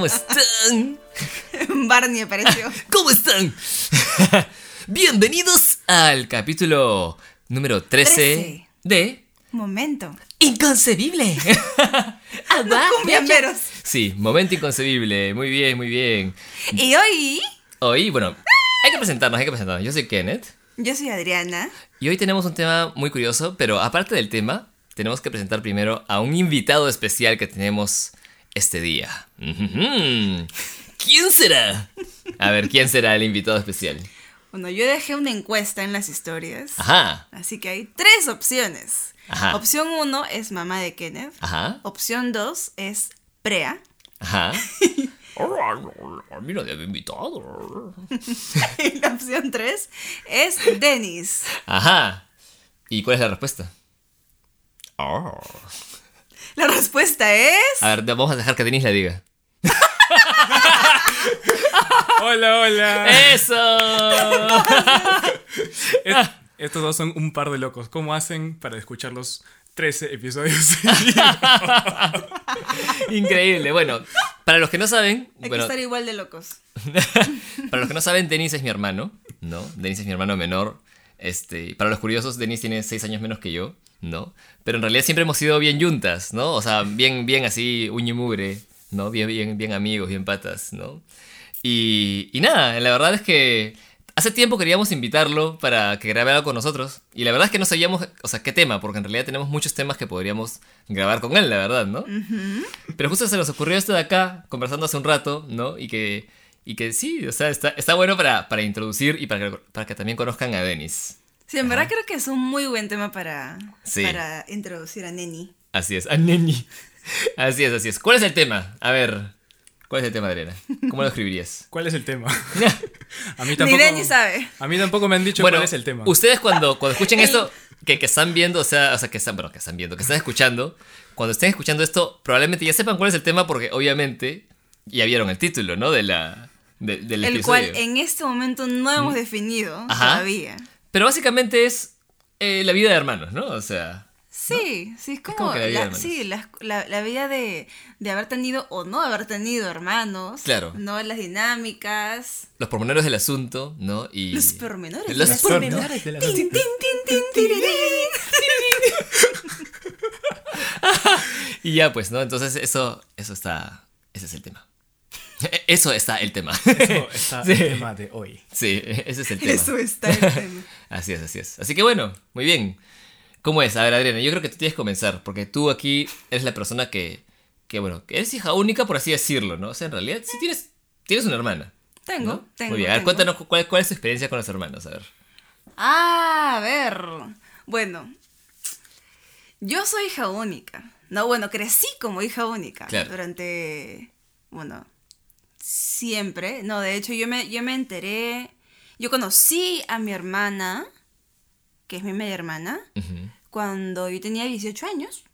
¿cómo están? Barney apareció. ¿Cómo están? Bienvenidos al capítulo número 13, 13. de Momento. Inconcebible. Los cumbiamberos. Sí, momento inconcebible. Muy bien, muy bien. Y hoy, Hoy, bueno, hay que presentarnos, hay que presentarnos. Yo soy Kenneth yo soy Adriana. y hoy tenemos un tema muy curioso, pero aparte del tema, tenemos que presentar primero a un invitado especial que tenemos este día. ¿Quién será? A ver, ¿quién será el invitado especial? Bueno, yo dejé una encuesta en las historias. Ajá, Así que hay tres opciones. Ajá. Opción uno es mamá de Kenneth. ajá, Opción dos es Prea. ajá. A mí nadie me ha invitado. Y la opción tres es Dennis. Ajá. ¿Y cuál es la respuesta? Oh. La respuesta es... A ver, vamos a dejar que Denis la diga. Hola, hola. ¡Eso! Es- estos dos son un par de locos. ¿Cómo hacen para escuchar los 13 episodios? Increíble. Bueno, para los que no saben, Hay bueno, que estar igual de locos. para los que no saben, Denis es mi hermano, ¿no? Denis es mi hermano menor. Este, para los curiosos, Denis tiene 6 años menos que yo, ¿no? Pero en realidad siempre hemos sido bien yuntas, ¿no? O sea, bien, bien así, uña y mugre, ¿no? Bien, bien, bien amigos, bien patas, ¿no? Y, y nada, la verdad es que hace tiempo queríamos invitarlo para que grabe algo con nosotros. Y la verdad es que no sabíamos, o sea, qué tema, porque en realidad tenemos muchos temas que podríamos grabar con él, la verdad, ¿no? Pero justo se nos ocurrió esto de acá, conversando hace un rato, ¿no? Y que, y que sí, o sea, está, está bueno para, para introducir y para que, para que también conozcan a Denis. Sí, en verdad creo que es un muy buen tema para, Sí. para introducir a Neni. Así es, a Neni. Así es, así es. ¿Cuál es el tema? A ver, ¿cuál es el tema, Adriana? ¿Cómo lo escribirías? ¿Cuál es el tema? A mí Ni tampoco. Dennis sabe. A mí tampoco me han dicho bueno, cuál es el tema. ustedes cuando, cuando escuchen esto, que, que están viendo, o sea, o sea, que están, bueno, que están viendo, que están escuchando, cuando estén escuchando esto, probablemente ya sepan cuál es el tema porque obviamente ya vieron el título, ¿no? De la, de- del El episodio. cual en este momento no hemos definido Ajá. todavía. Pero básicamente es eh, la vida de hermanos, ¿no? O sea, Sí, sí, es como, como que la vida la, sí, la, la- la vida de, de haber tenido o no haber tenido hermanos. Claro. No, las dinámicas. los pormenores del asunto, ¿no? Y Los pormenores. Los del pormenores del Tin, asunto. tin, tin, tin, tirirín. Y ya, pues, ¿no? Entonces eso, eso está, ese es el tema. Eso está el tema. Eso está Sí. el tema de hoy. Sí, ese es el tema. Eso está el tema. Así es, así es. Así que bueno, muy bien. ¿Cómo es? A ver, Adriana, yo creo que tú tienes que comenzar, porque tú aquí eres la persona que, que bueno, que eres hija única, por así decirlo, ¿no? O sea, en realidad sí tienes, tienes una hermana. Tengo, ¿no? tengo. Muy bien, a ver, tengo. cuéntanos cuál, cuál es tu experiencia con los hermanos, a ver. Ah, a ver. Bueno, yo soy hija única. No, bueno, crecí como hija única Claro. durante, bueno, siempre. No, de hecho, yo me, yo me enteré, yo conocí a mi hermana, que es mi media hermana, cuando yo tenía 18 años.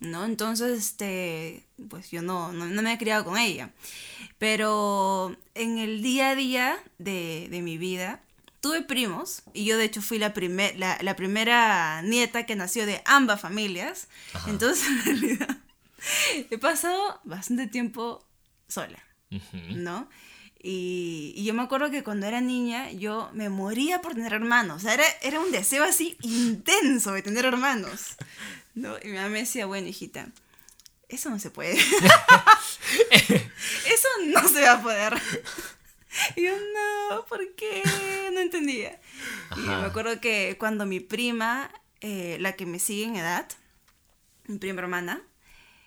¿no? Entonces, este, pues yo no, no, no me he criado con ella. Pero en el día a día de, de mi vida, tuve primos, y yo de hecho fui la, primer, la, la primera nieta que nació de ambas familias. Ajá. Entonces, en realidad, he pasado bastante tiempo sola, ¿no? Y, y yo me acuerdo que cuando era niña yo me moría por tener hermanos. O sea, era, era un deseo así intenso de tener hermanos. ¿no? Y mi mamá me decía, bueno, hijita, eso no se puede. eso no se va a poder. Y yo, no, ¿por qué? No entendía. Y me acuerdo que cuando mi prima, eh, la que me sigue en edad, mi prima hermana,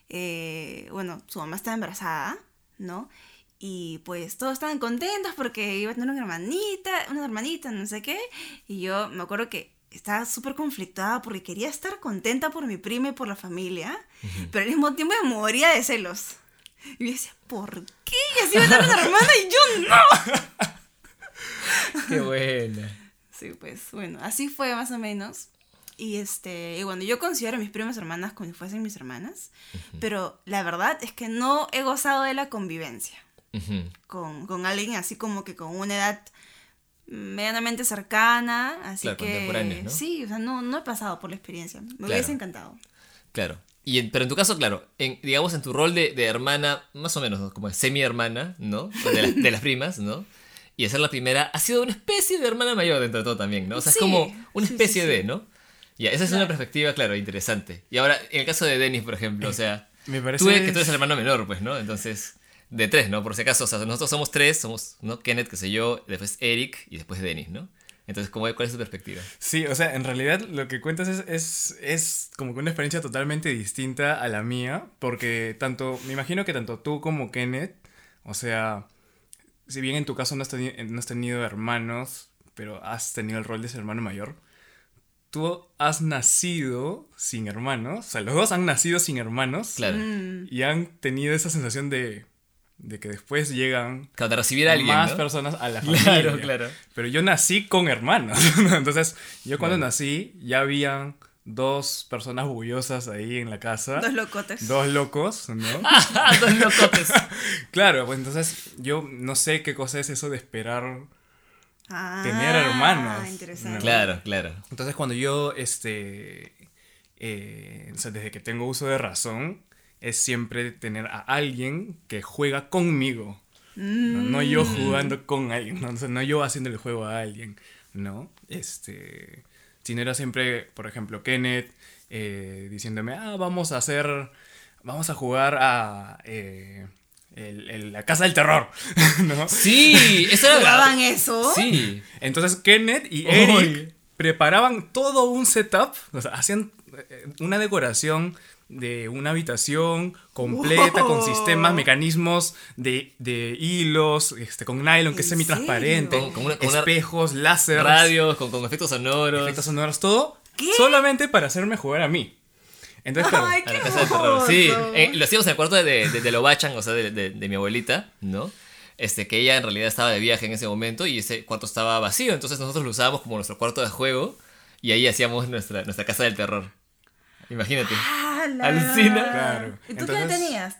eh, bueno, su mamá estaba embarazada, ¿no? Y pues todos estaban contentos porque iba a tener una hermanita, una hermanita, no sé qué. Y yo me acuerdo que estaba súper conflictada porque quería estar contenta por mi prima y por la familia, pero al mismo tiempo me moría de celos. Y yo decía, ¿por qué? Y así iba a tener una hermana y yo no. Qué buena. Sí, pues bueno, así fue más o menos. Y este, y bueno, yo considero a mis primas hermanas como si fuesen mis hermanas, pero la verdad es que no he gozado de la convivencia Con, con alguien así como que con una edad medianamente cercana, así Claro, que sí, o sea, no, no he pasado por la experiencia, me Claro. hubiese encantado. Claro. Y en- pero en tu caso, claro, en, digamos en tu rol de, de hermana, más o menos, ¿no? como semi-hermana, ¿no? De, la- de las primas, ¿no? Y de ser la primera, ha sido una especie de hermana mayor dentro de todo también, ¿no? O sea, Sí, es como una sí, sí, especie sí. de, ¿no? Ya, esa es una perspectiva, claro, interesante. Y ahora, en el caso de Dennis, por ejemplo, o sea, Me parece tú eres- que tú eres el hermano menor, pues, ¿no? Entonces, de tres, ¿no? Por si acaso, o sea, nosotros somos tres, somos, ¿no? Kenneth, que sé yo, después Eric y después Dennis, ¿no? Entonces, ¿cómo, ¿cuál es tu perspectiva? Sí, o sea, en realidad lo que cuentas es, es, es como que una experiencia totalmente distinta a la mía, porque tanto, me imagino que tanto tú como Kenneth, o sea, si bien en tu caso no has, teni- no has tenido hermanos, pero has tenido el rol de ser hermano mayor, tú has nacido sin hermanos, o sea, los dos han nacido sin hermanos Claro. Mm. y han tenido esa sensación de, de que después llegan Claro, de recibir a alguien, más ¿no? personas a la Claro, familia. claro. Pero yo nací con hermanos. ¿no? Entonces, yo cuando Claro. nací, ya habían dos personas bullosas ahí en la casa. Dos locotes. Dos locos, ¿no? Ah, dos locotes. claro, pues entonces yo no sé qué cosa es eso de esperar. Ah, tener hermanos. Interesante. Claro, claro. Entonces, cuando yo, este. eh, o sea, desde que tengo uso de razón, es siempre tener a alguien que juega conmigo. No, No yo jugando con alguien, ¿no? O sea, no yo haciendo el juego a alguien, ¿no? Este, sino era siempre, por ejemplo, Kenneth eh, diciéndome, ah, vamos a hacer, vamos a jugar a eh, el- el- la Casa del Terror, ¿no? Sí, eso era... ¿Jugaban eso? Sí. Entonces Kenneth y Uy. Eric preparaban todo un setup, o sea, hacían eh, una decoración de una habitación completa con sistemas, mecanismos de, de hilos, este, con nylon que es ¿En semitransparente? Con- con una- con espejos, láser, Radios, con, con efectos sonoros. efectos sonoros, todo ¿Qué? solamente para hacerme jugar a mí. Entonces, claro, Ay, A la casa del terror. Sí, eh, lo hacíamos en el cuarto de, de, de Lobachan, o sea, de, de- de mi abuelita, ¿no? Este, que ella en realidad estaba de viaje en ese momento y ese cuarto estaba vacío, entonces nosotros lo usábamos como nuestro cuarto de juego y ahí hacíamos nuestra, nuestra casa del terror. Imagínate. ¡Hala! Alucina. Claro. ¿Y tú qué tenías?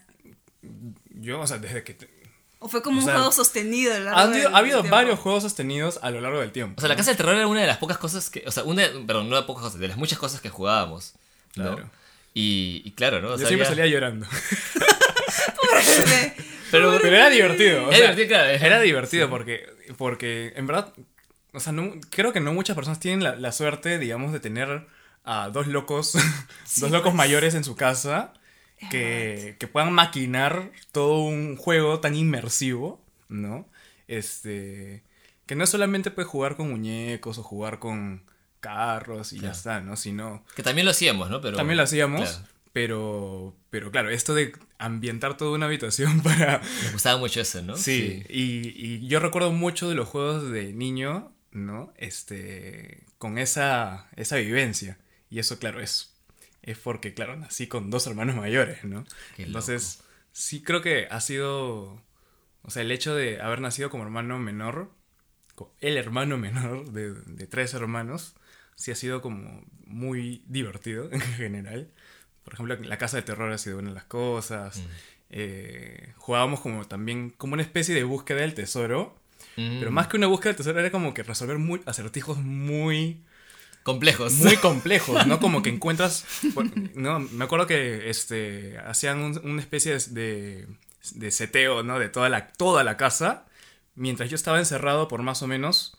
yo, o sea, desde que... te- ¿O fue como O un sea, juego sostenido? a lo largo Ha habido, del ha habido tiempo? varios juegos sostenidos a lo largo del tiempo. O sea, la casa del terror era una de las pocas cosas que, o sea, una, perdón, no de pocas cosas, de las muchas cosas que jugábamos, ¿no? Claro. Y, y claro, ¿no? O Yo sea, siempre había- salía llorando. Pero, Pero era divertido. o Era sea, divertido, claro. Era divertido porque, porque en verdad, o sea, no, creo que no muchas personas tienen la, la suerte, digamos, de tener a dos locos, dos locos pues. mayores en su casa que, que puedan maquinar todo un juego tan inmersivo, ¿no? Este, que no solamente puedes jugar con muñecos o jugar con carros y ya está, ¿no? Sino que también lo hacíamos, ¿no? Pero, también lo hacíamos, claro, pero, pero claro, esto de ambientar toda una habitación para nos gustaba mucho eso, ¿no? Sí, Y, y yo recuerdo mucho de los juegos de niño, ¿no? Este, con esa, esa vivencia. Y eso, claro, es, es porque, claro, nací con dos hermanos mayores, ¿no? Qué Entonces, sí creo que ha sido, o sea, el hecho de haber nacido como hermano menor, el hermano menor de, de tres hermanos, sí ha sido como muy divertido en general. Por ejemplo, la casa de terror ha sido una de las cosas. Mm. Eh, jugábamos como también como una especie de búsqueda del tesoro. Mm, Pero más que una búsqueda del tesoro era como que resolver muy, acertijos muy, complejos. muy complejos, ¿no? Como que encuentras... No, me acuerdo que este, hacían un- una especie de, de seteo, ¿no? De toda la, toda la casa. Mientras yo estaba encerrado por más o menos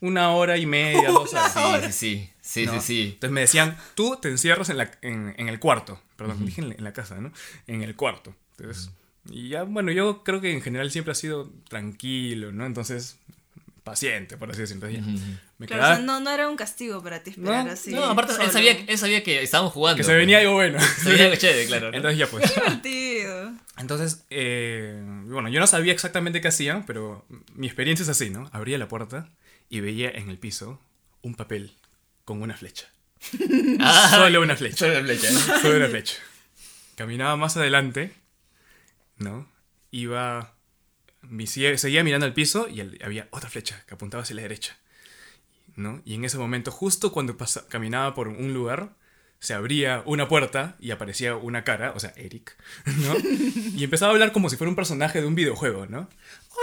una hora y media, dos horas. Sí, sí, sí. Sí, ¿no? sí, sí. Entonces me decían, tú te encierras en, la, en, en el cuarto. Perdón, dije en la, en la casa, ¿no? En el cuarto. Entonces, y ya, bueno, yo creo que en general siempre ha sido tranquilo, ¿no? Entonces, paciente, por así decirlo. Entonces, ya, me Claro, quedaba o sea, no, no era un castigo para ti esperar No, así. No, aparte, él solo. sabía, él sabía que estábamos jugando. que se venía algo bueno. Se veía algo chévere, claro. ¿no? Entonces ya pues. Divertido. Entonces, eh, bueno, yo no sabía exactamente qué hacían, pero mi experiencia es así, ¿no? Abría la puerta y veía en el piso un papel con una flecha. Ah, Solo una flecha. Solo una flecha. Solo una flecha. Caminaba más adelante, ¿no? Iba. Seguía, mirando al piso y había otra flecha que apuntaba hacia la derecha. ¿No? Y en ese momento, justo cuando pasa- caminaba por un lugar, se abría una puerta y aparecía una cara, o sea, Eric, ¿no? Y empezaba a hablar como si fuera un personaje de un videojuego, ¿no?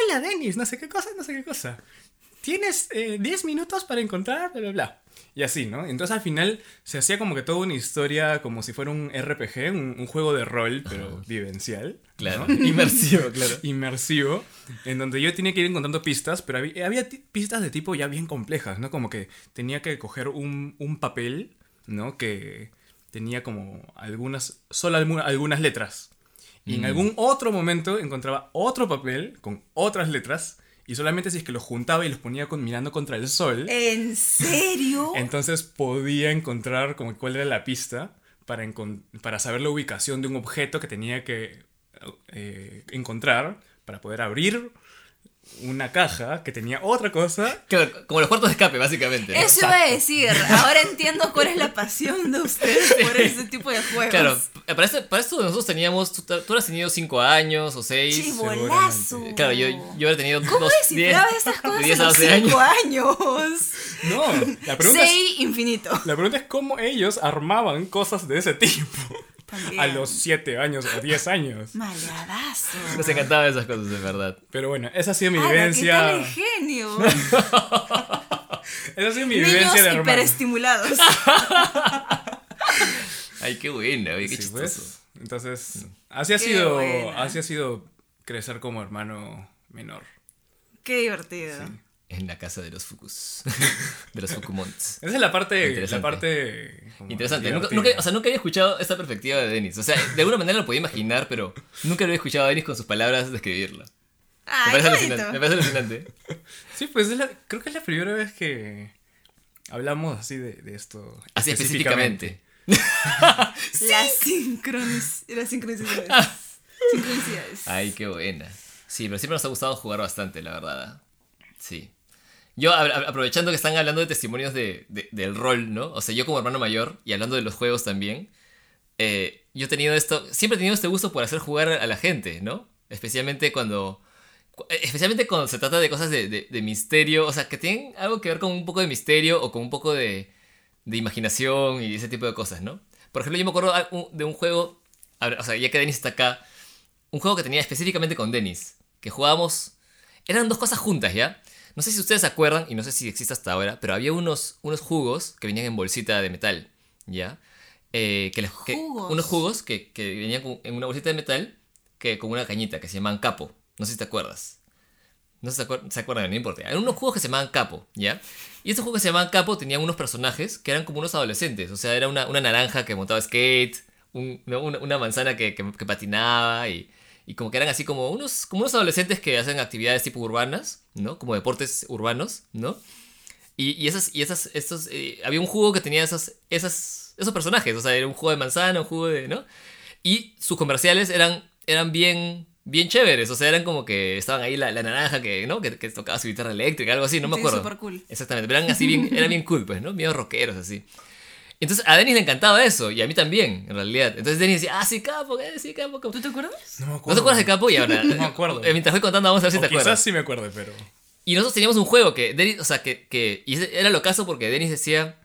Hola, Dennis, no sé qué cosa, no sé qué cosa. Tienes eh, 10 minutos para encontrar, bla, bla, bla. Y así, ¿no? Entonces al final se hacía como que toda una historia, como si fuera un RPG, un, un juego de rol, pero vivencial. Claro. ¿no? Inmersivo, claro. Inmersivo, en donde yo tenía que ir encontrando pistas, pero había, pistas de tipo ya bien complejas, ¿no? Como que tenía que coger un, un papel, ¿no? Que tenía como algunas, solo algu- algunas letras. Y en algún otro momento encontraba otro papel con otras letras. Y solamente si es que los juntaba y los ponía con- mirando contra el sol, ¿En serio? entonces podía encontrar como cuál era la pista para, para saber la ubicación de un objeto que tenía que eh, encontrar para poder abrir una caja que tenía otra cosa. Claro, como los cuartos de escape, básicamente. ¿no? Eso iba a decir. Ahora entiendo cuál es la pasión de ustedes por ese tipo de juegos. Claro, para esto, para esto nosotros teníamos, tú, tú habrás tenido 5 años o 6. Chibolazo. Claro, yo, yo habría tenido ¿Cómo descifrabas diez- estas cosas de a 10 a los 12 años. 5 años? No, la pregunta, es, Sei infinito. la pregunta es cómo ellos armaban cosas de ese tipo También. a los 7 años o 10 años. Maladazo. Nos encantaban esas cosas, de verdad. Pero bueno, esa ha sido mi ¡Hala, ¿Qué vivencia. el genio? Esa ha sido mi Niños vivencia de hermano. hiperestimulados. Ay, qué buena, oye, qué Sí, chistoso. pues. Entonces, así ha Qué sido, buena. así ha sido crecer como hermano menor. Qué divertido. En la casa de los Fukus. de los Fukumonts. Esa es la parte, la Interesante. parte como Interesante. Nunca, divertida. nunca- o sea, nunca había escuchado esta perspectiva de Denis. O sea, de alguna manera lo podía imaginar, pero nunca lo había escuchado a Denis con sus palabras describirlo. Me Ay, parece alucinante. Me bonito. parece alucinante. Sí, pues es la- creo que es la primera vez que hablamos así de, de esto. Así específicamente. La sincronicidad. Las sincronicidades. sincronicidades. Ay, qué buena. Sí, pero siempre nos ha gustado jugar bastante, la verdad. Sí. Yo, a- a- aprovechando que están hablando de testimonios de, de- del rol, ¿no? O sea, yo como hermano mayor y hablando de los juegos también, eh, yo he tenido esto, siempre he tenido este gusto por hacer jugar a la gente, ¿no? Especialmente cuando, cu- eh, especialmente cuando se trata de cosas de, de- de misterio, o sea, que tienen algo que ver con un poco de misterio o con un poco de, de imaginación y ese tipo de cosas, ¿no? Por ejemplo, yo me acuerdo de un juego, o sea, ya que Denis está acá, un juego que tenía específicamente con Denis, que jugábamos, eran dos cosas juntas, ¿ya? No sé si ustedes se acuerdan, y no sé si existe hasta ahora, pero había unos, unos jugos que venían en bolsita de metal, ¿ya? Eh, que les- que- Jugos. unos jugos que, que venían con- en una bolsita de metal que con una cañita que se llamaban capo. No sé si te acuerdas. No se, acuer- se acuerdan, no importa. Eran unos jugos que se llamaban capo, ¿ya? Y estos juegos que se llamaban capo tenían unos personajes que eran como unos adolescentes. O sea, era una, una naranja que montaba skate, un- ¿no? una, una manzana que, que- que patinaba y, y como que eran así como unos, como unos adolescentes que hacen actividades tipo urbanas, ¿no? Como deportes urbanos, ¿no? Y, y esas, y esas, estos, eh, había un juego que tenía esas, esas, esos personajes, o sea, era un juego de manzana, un juego de, ¿no? Y sus comerciales eran, eran bien, bien chéveres, o sea, eran como que estaban ahí la, la naranja que, ¿no? Que, que tocaba su guitarra eléctrica, algo así, no me Sí, acuerdo. súper cool. Exactamente, pero eran así bien, eran bien cool, pues, ¿no? Bien rockeros, así. Entonces a Denis le encantaba eso, y a mí también, en realidad. Entonces Denis decía, ah, sí, capo, eh, sí, capo, capo. ¿Tú te acuerdas? No me ¿No acuerdo. te acuerdas de Capo? Y ahora, No me acuerdo. eh, mientras voy contando, vamos a ver si O te quizás acuerdas. sí me acuerdo, pero. Y nosotros teníamos un juego que, Denis, o sea, que, que y ese era lo caso porque Denis decía,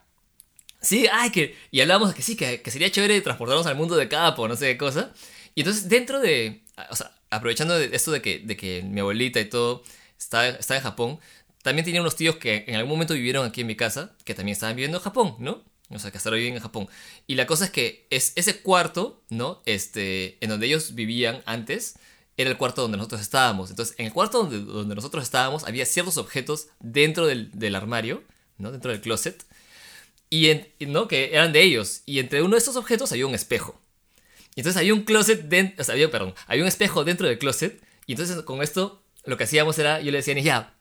sí, ay, que, y hablábamos de que sí, que, que sería chévere transportarnos al mundo de Capo, no sé qué cosa. Y entonces dentro de, o sea, aprovechando de esto de que, de que mi abuelita y todo estaba, estaba en Japón, también tenía unos tíos que en algún momento vivieron aquí en mi casa, que también estaban viviendo en Japón, ¿no? O sea, que hasta ahora viven en Japón. Y la cosa es que es ese cuarto, ¿no? Este, en donde ellos vivían antes, era el cuarto donde nosotros estábamos. Entonces, en el cuarto donde, donde nosotros estábamos, había ciertos objetos dentro del, del armario, ¿no? Dentro del closet, y ¿no? Que eran de ellos. Y entre uno de estos objetos había un espejo. Y entonces había un closet dentro, o sea, había, perdón, había un espejo dentro del closet. Y entonces con esto lo que hacíamos era, yo le decía, "Ni, ya,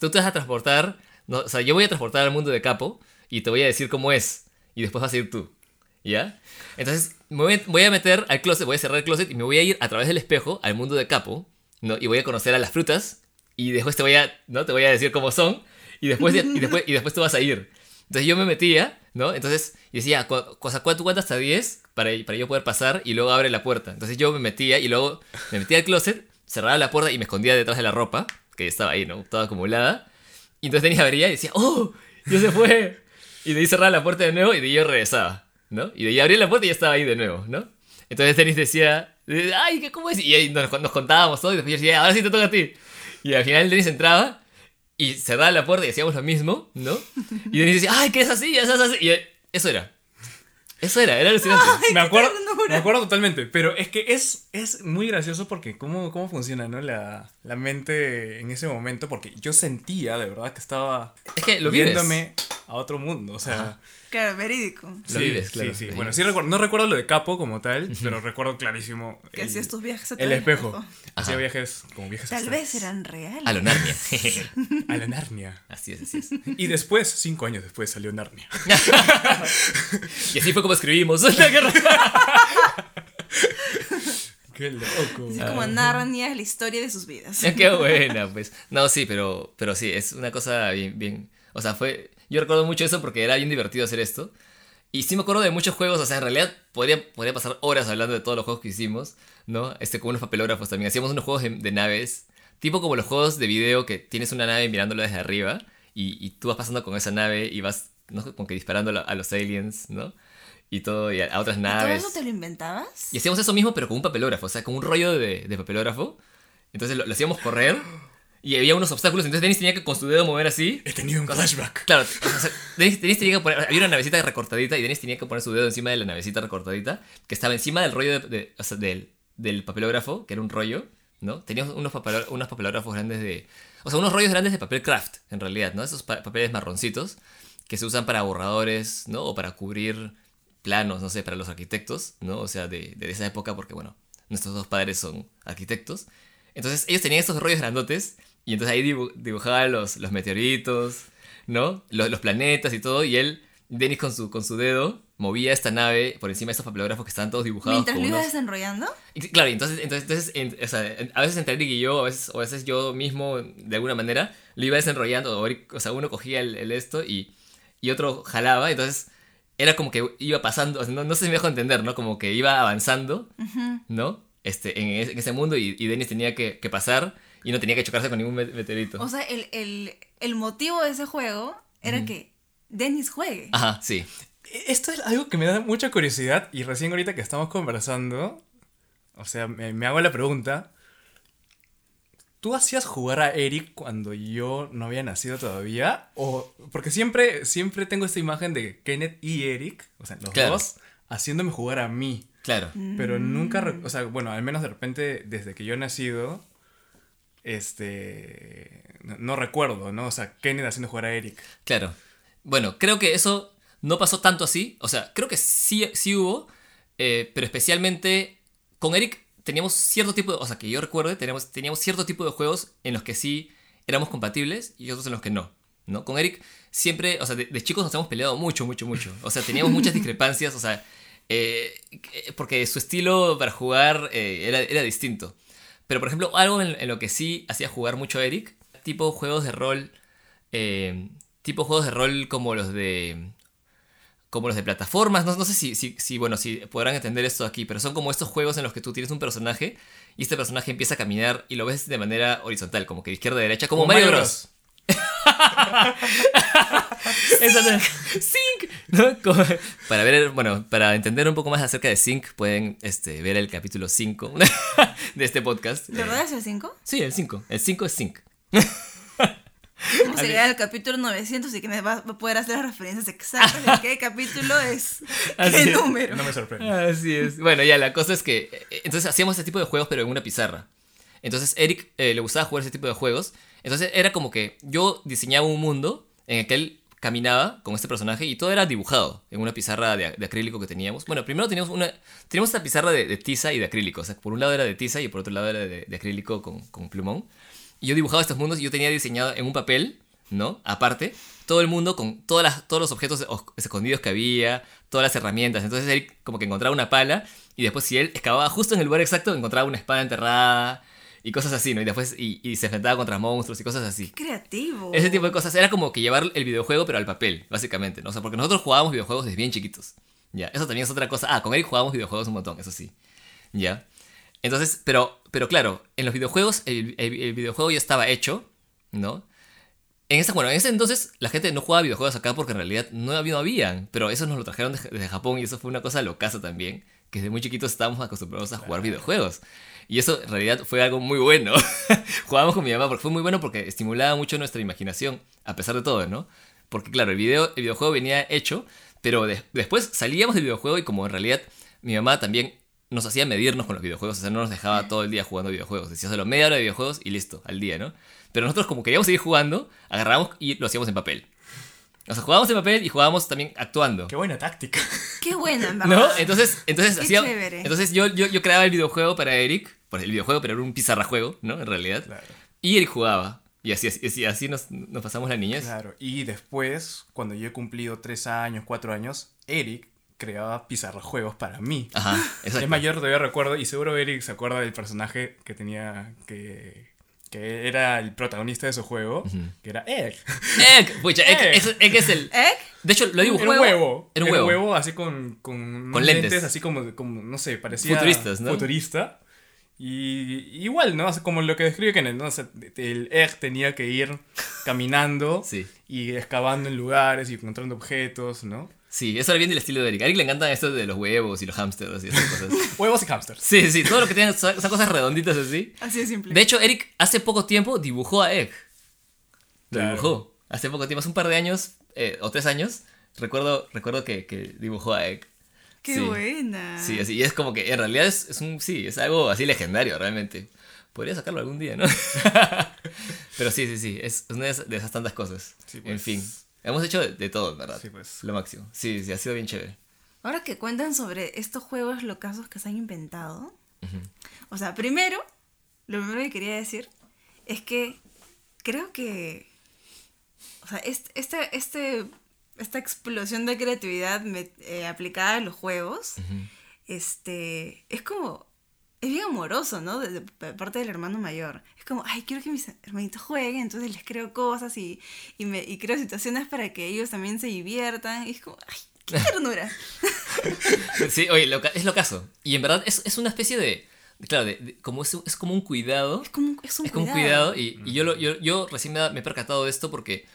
tú te vas a transportar, o sea, yo voy a transportar al mundo de Capo y te voy a decir cómo es. Y después vas a ir tú. ¿Ya? Entonces me voy, a meter al closet, voy a cerrar el closet y me voy a ir a través del espejo al mundo de Capo, ¿no? Y voy a conocer a las frutas y después te voy a, ¿no? Te voy a decir cómo son y después, y después, y después tú vas a ir. Entonces yo me metía, ¿no? Entonces decía, sea, ¿cuánto cuenta hasta 10 para, para yo poder pasar y luego abre la puerta? Entonces yo me metía y luego me metía al closet, cerraba la puerta y me escondía detrás de la ropa, que estaba ahí, ¿no? Toda acumulada. Y entonces Denis abría y decía, ¡Oh! ¡Ya se fue! Y de ahí cerraba la puerta de nuevo y de ahí yo regresaba, ¿no? Y de ahí abría la puerta y ya estaba ahí de nuevo, ¿no? Entonces Denis decía, ¡Ay, ¿qué, ¿cómo es? Y ahí nos, contábamos todo y después yo decía, ahora sí te toca a ti. Y al final Denis entraba y cerraba la puerta y hacíamos lo mismo, ¿no? Y Denis decía, ay, ¿qué es así? Es así. Y eso era. Eso era, era alucinante. me acuerdo, me acuerdo totalmente, pero es que es, es muy gracioso porque cómo, cómo funciona ¿no? la, la mente en ese momento, porque yo sentía de verdad que estaba Es que lo vives. viéndome a otro mundo, o sea... Ajá. Claro, verídico. Vives, claro, Sí, sí. Bueno, sí recuerdo, no recuerdo lo de capo como tal, pero recuerdo clarísimo Que el, hacías tus viajes a el espejo. Hacía viajes como viajes Tal astrales. vez eran reales. A lo Narnia. A la Narnia. así es, así es. Y después, cinco años después, salió Narnia. Y así fue como escribimos la guerra. Qué loco. Así como Narnia es la historia de sus vidas. Qué buena, pues. No, sí, pero, pero sí, es una cosa bien, bien. O sea, fue. Yo recuerdo mucho eso porque era bien divertido hacer esto. Y sí me acuerdo de muchos juegos, o sea, en realidad podría, podría pasar horas hablando de todos los juegos que hicimos, ¿no? Este, como unos papelógrafos también. Hacíamos unos juegos de, de naves, tipo como los juegos de video que tienes una nave mirándola desde arriba y, y tú vas pasando con esa nave y vas, ¿no? Como que disparando a lo- a los aliens, ¿no? Y todo, y a, otras ¿Y ¿Todo naves. eso te lo inventabas? Y hacíamos eso mismo, pero con un papelógrafo, o sea, con un rollo de, de papelógrafo. Entonces lo, lo hacíamos correr y había unos obstáculos, entonces Dennis tenía que con su dedo mover así. He tenido un flashback. Claro, o sea, Dennis, Dennis tenía que poner, había una navecita recortadita y Dennis tenía que poner su dedo encima de la navecita recortadita, que estaba encima del rollo de, de- o sea, del, del papelógrafo, que era un rollo, ¿no? Teníamos unos, papel, unos papelógrafos grandes de... O sea, unos rollos grandes de papel craft, en realidad, ¿no? Esos pa- papeles marroncitos que se usan para borradores, ¿no? O para cubrir planos, no sé, para los arquitectos, ¿no? O sea, de, de esa época, porque bueno, nuestros dos padres son arquitectos. Entonces ellos tenían estos rollos grandotes y entonces ahí dibu- dibujaban los, los meteoritos, ¿no? Los, los planetas y todo, y él, Dennis con su, con su dedo, movía esta nave por encima de estos papelógrafos que estaban todos dibujados. Mientras lo ibas unos- desenrollando. y Claro, entonces, entonces, entonces en- o sea, a veces entre Eric y yo, a veces, o a veces yo mismo, de alguna manera, lo iba desenrollando. O, Eric- o sea, uno cogía el, el esto y, y otro jalaba. Entonces, era como que iba pasando, o sea, no, no sé si me dejo entender, ¿no? Como que iba avanzando, ¿no? Este, en, ese, en ese mundo y, y Dennis tenía que, que pasar y no tenía que chocarse con ningún me- meteorito. O sea, el, el, el motivo de ese juego era que Dennis juegue. Ajá, sí. Esto es algo que me da mucha curiosidad y recién ahorita que estamos conversando, o sea, me, me hago la pregunta, ¿tú hacías jugar a Eric cuando yo no había nacido todavía? O, porque siempre, siempre tengo esta imagen de Kenneth y Eric, o sea, los Claro. dos, haciéndome jugar a mí. Claro. Pero nunca, re- o sea, bueno, al menos de repente desde que yo he nacido, este, no, recuerdo, ¿no? O sea, Kenneth haciendo jugar a Eric. Claro. Bueno, creo que eso no pasó tanto así. O sea, creo que sí, sí hubo. eh, pero especialmente con Eric teníamos cierto tipo de... O sea, que yo recuerde, teníamos, teníamos cierto tipo de juegos en los que sí éramos compatibles y otros en los que no. ¿no? Con Eric siempre, o sea, de, de chicos nos hemos peleado mucho, mucho, mucho. O sea, teníamos muchas discrepancias, o sea, eh, eh, porque su estilo para jugar era, era distinto. Pero, por ejemplo, algo en, en lo que sí hacía jugar mucho Eric, tipo juegos de rol, eh, tipo juegos de rol como los de como los de plataformas, no, no sé si, si, si, bueno, si podrán entender esto aquí, pero son como estos juegos en los que tú tienes un personaje y este personaje empieza a caminar y lo ves de manera horizontal, como que de izquierda a derecha, como, Mario Bros. Esa- Sync, ¿no? Como- para ver, bueno, para entender un poco más acerca de Sync, pueden este, ver el capítulo 5 de este podcast. ¿De verdad es el 5? Sí, el 5. El 5 es Sync. Vamos a llegar al capítulo 900 y que me va a poder hacer las referencias exactas de qué capítulo es Así qué es. número. No me sorprende. Así es. Bueno, ya, la cosa es que. eh, Entonces hacíamos este tipo de juegos, pero en una pizarra. Entonces Eric eh, le gustaba jugar ese tipo de juegos. Entonces era como que yo diseñaba un mundo en el que él caminaba con este personaje y todo era dibujado en una pizarra de, acrílico que teníamos. Bueno, primero teníamos una. Teníamos esta pizarra de, tiza y de acrílico. O sea, por un lado era de tiza y por otro lado era de, acrílico con, con plumón. Y yo dibujaba estos mundos y yo tenía diseñado en un papel, ¿no? Aparte, todo el mundo con todas las, todos los objetos os- escondidos que había, todas las herramientas. Entonces él como que encontraba una pala y después si él excavaba justo en el lugar exacto, encontraba una espada enterrada y cosas así, ¿no? Y después y, y se enfrentaba contra monstruos y cosas así. Creativo. Ese tipo de cosas era como que llevar el videojuego pero al papel, básicamente, ¿no? O sea, porque nosotros jugábamos videojuegos desde bien chiquitos. Ya, eso también es otra cosa. Ah, con él jugábamos videojuegos un montón, eso sí. Ya. Entonces, pero, pero claro, en los videojuegos, el, el- el videojuego ya estaba hecho, ¿no? En ese, bueno, en ese entonces la gente no jugaba videojuegos acá porque en realidad no había, no habían, pero eso nos lo trajeron de- desde Japón y eso fue una cosa locaza también, que desde muy chiquitos estábamos acostumbrados a jugar videojuegos. Y eso en realidad fue algo muy bueno. Jugábamos con mi mamá porque fue muy bueno porque estimulaba mucho nuestra imaginación, a pesar de todo, ¿no? Porque claro, el, video, el videojuego venía hecho, pero de- después salíamos del videojuego y como en realidad mi mamá también nos hacía medirnos con los videojuegos, o sea, no nos dejaba todo el día jugando videojuegos. Decía solo media hora de videojuegos y listo, al día, ¿no? Pero nosotros como queríamos seguir jugando, agarramos y lo hacíamos en papel. O sea, jugábamos en papel y jugábamos también actuando. Qué buena táctica. Qué ¿No? verdad. Entonces, entonces, Qué hacía- chévere. entonces yo, yo, yo creaba el videojuego para Eric, pues el videojuego, pero era un pizarrajuego, ¿no? En realidad. Claro. Y Eric jugaba. Y así, así, así nos, nos pasamos la niñez. Claro. Y después, cuando yo he cumplido tres años, cuatro años, Eric creaba pizarrajuegos para mí. Ajá, exacto. Es mayor, todavía recuerdo, y seguro Eric se acuerda del personaje que tenía, que, que era el protagonista de su juego, que era Egg. Egg, pucha, Egg, Egg. es, Egg es el... ¿Egg? De hecho, lo digo Era un huevo. Era un huevo. así con, con, Con lentes. así como, como, no sé, parecía... Futuristas, ¿no? Futurista. Y igual, ¿no? O sea, como lo que describe Kenneth, ¿no? O sea, el Egg tenía que ir caminando Sí. y excavando en lugares y encontrando objetos, ¿no? Sí, eso era bien del estilo de Eric. A Eric le encantan esto de los huevos y los hamsters y esas cosas. Huevos y hamsters. Sí, sí, todo lo que tienen son, son cosas redonditas así. Así de simple. De hecho, Eric hace poco tiempo dibujó a Egg. Lo Claro. dibujó. Hace poco tiempo, hace un par de años, eh, o tres años, recuerdo, recuerdo que, que dibujó a Egg. Qué sí. buena. Sí, así, y es como que en realidad es, es un, sí, es algo así legendario realmente. Podría sacarlo algún día, ¿no? Pero sí, sí, sí, es una de esas, de esas tantas cosas. Sí, pues. En fin, hemos hecho de, de todo, en ¿verdad? Sí, pues. Lo máximo. Sí, sí, ha sido bien chévere. Ahora que cuentan sobre estos juegos locazos que se han inventado. O sea, primero, lo primero que quería decir es que creo que. O sea, este, este, este- esta explosión de creatividad me- eh, aplicada a los juegos, este, es como. Es bien amoroso, ¿no? De, de parte del hermano mayor. Es como, ay, quiero que mis hermanitos jueguen, entonces les creo cosas y, y, me, y creo situaciones para que ellos también se diviertan. Y es como, ay, qué ternura. Sí, oye, loca- es lo caso. Y en verdad es, es una especie de. Claro, de, de- como es, un- es como un cuidado. Es como, un- es un es como un cuidado. cuidado. Y, y yo, lo- yo, yo recién me, me he percatado de esto porque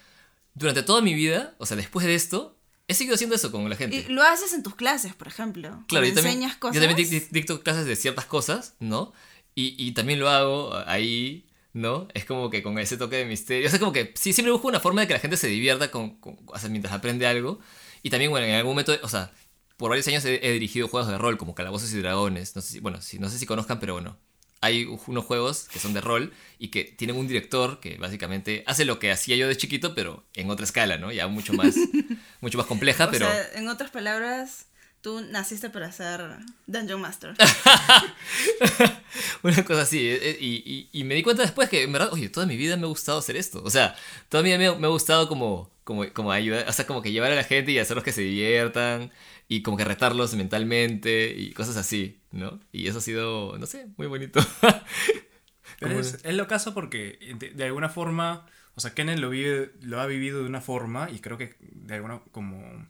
durante toda mi vida, o sea, después de esto, he seguido haciendo eso con la gente. Y lo haces en tus clases, por ejemplo. Claro, yo también, enseñas cosas. yo también dic- dic- dicto clases de ciertas cosas, ¿no? Y, y también lo hago ahí, ¿no? Es como que con ese toque de misterio. O sea, como que sí, siempre busco una forma de que la gente se divierta con, con- o sea, mientras aprende algo. Y también, bueno, en algún momento, o sea, por varios años he, he dirigido juegos de rol como Calabozos y Dragones. No sé si, bueno, sí, no sé si conozcan, pero bueno. Hay unos juegos que son de rol y que tienen un director que básicamente hace lo que hacía yo de chiquito, pero en otra escala, ¿no? Ya mucho más, mucho más compleja, O pero... sea, en otras palabras, tú naciste para ser Dungeon Master. Una cosa así. eh, eh, Y, y- y me di cuenta después que, en verdad, oye, toda mi vida me ha gustado hacer esto. O sea, toda mi vida me, me ha gustado como, como, como ayudar, o sea, como que llevar a la gente y hacerlos que se diviertan y como que retarlos mentalmente y cosas así, ¿no? Y eso ha sido, no sé, muy bonito. Pero Como- es, es lo caso porque de, de alguna forma, o sea, Kenneth lo, vive, lo ha vivido de una forma y creo que de alguna como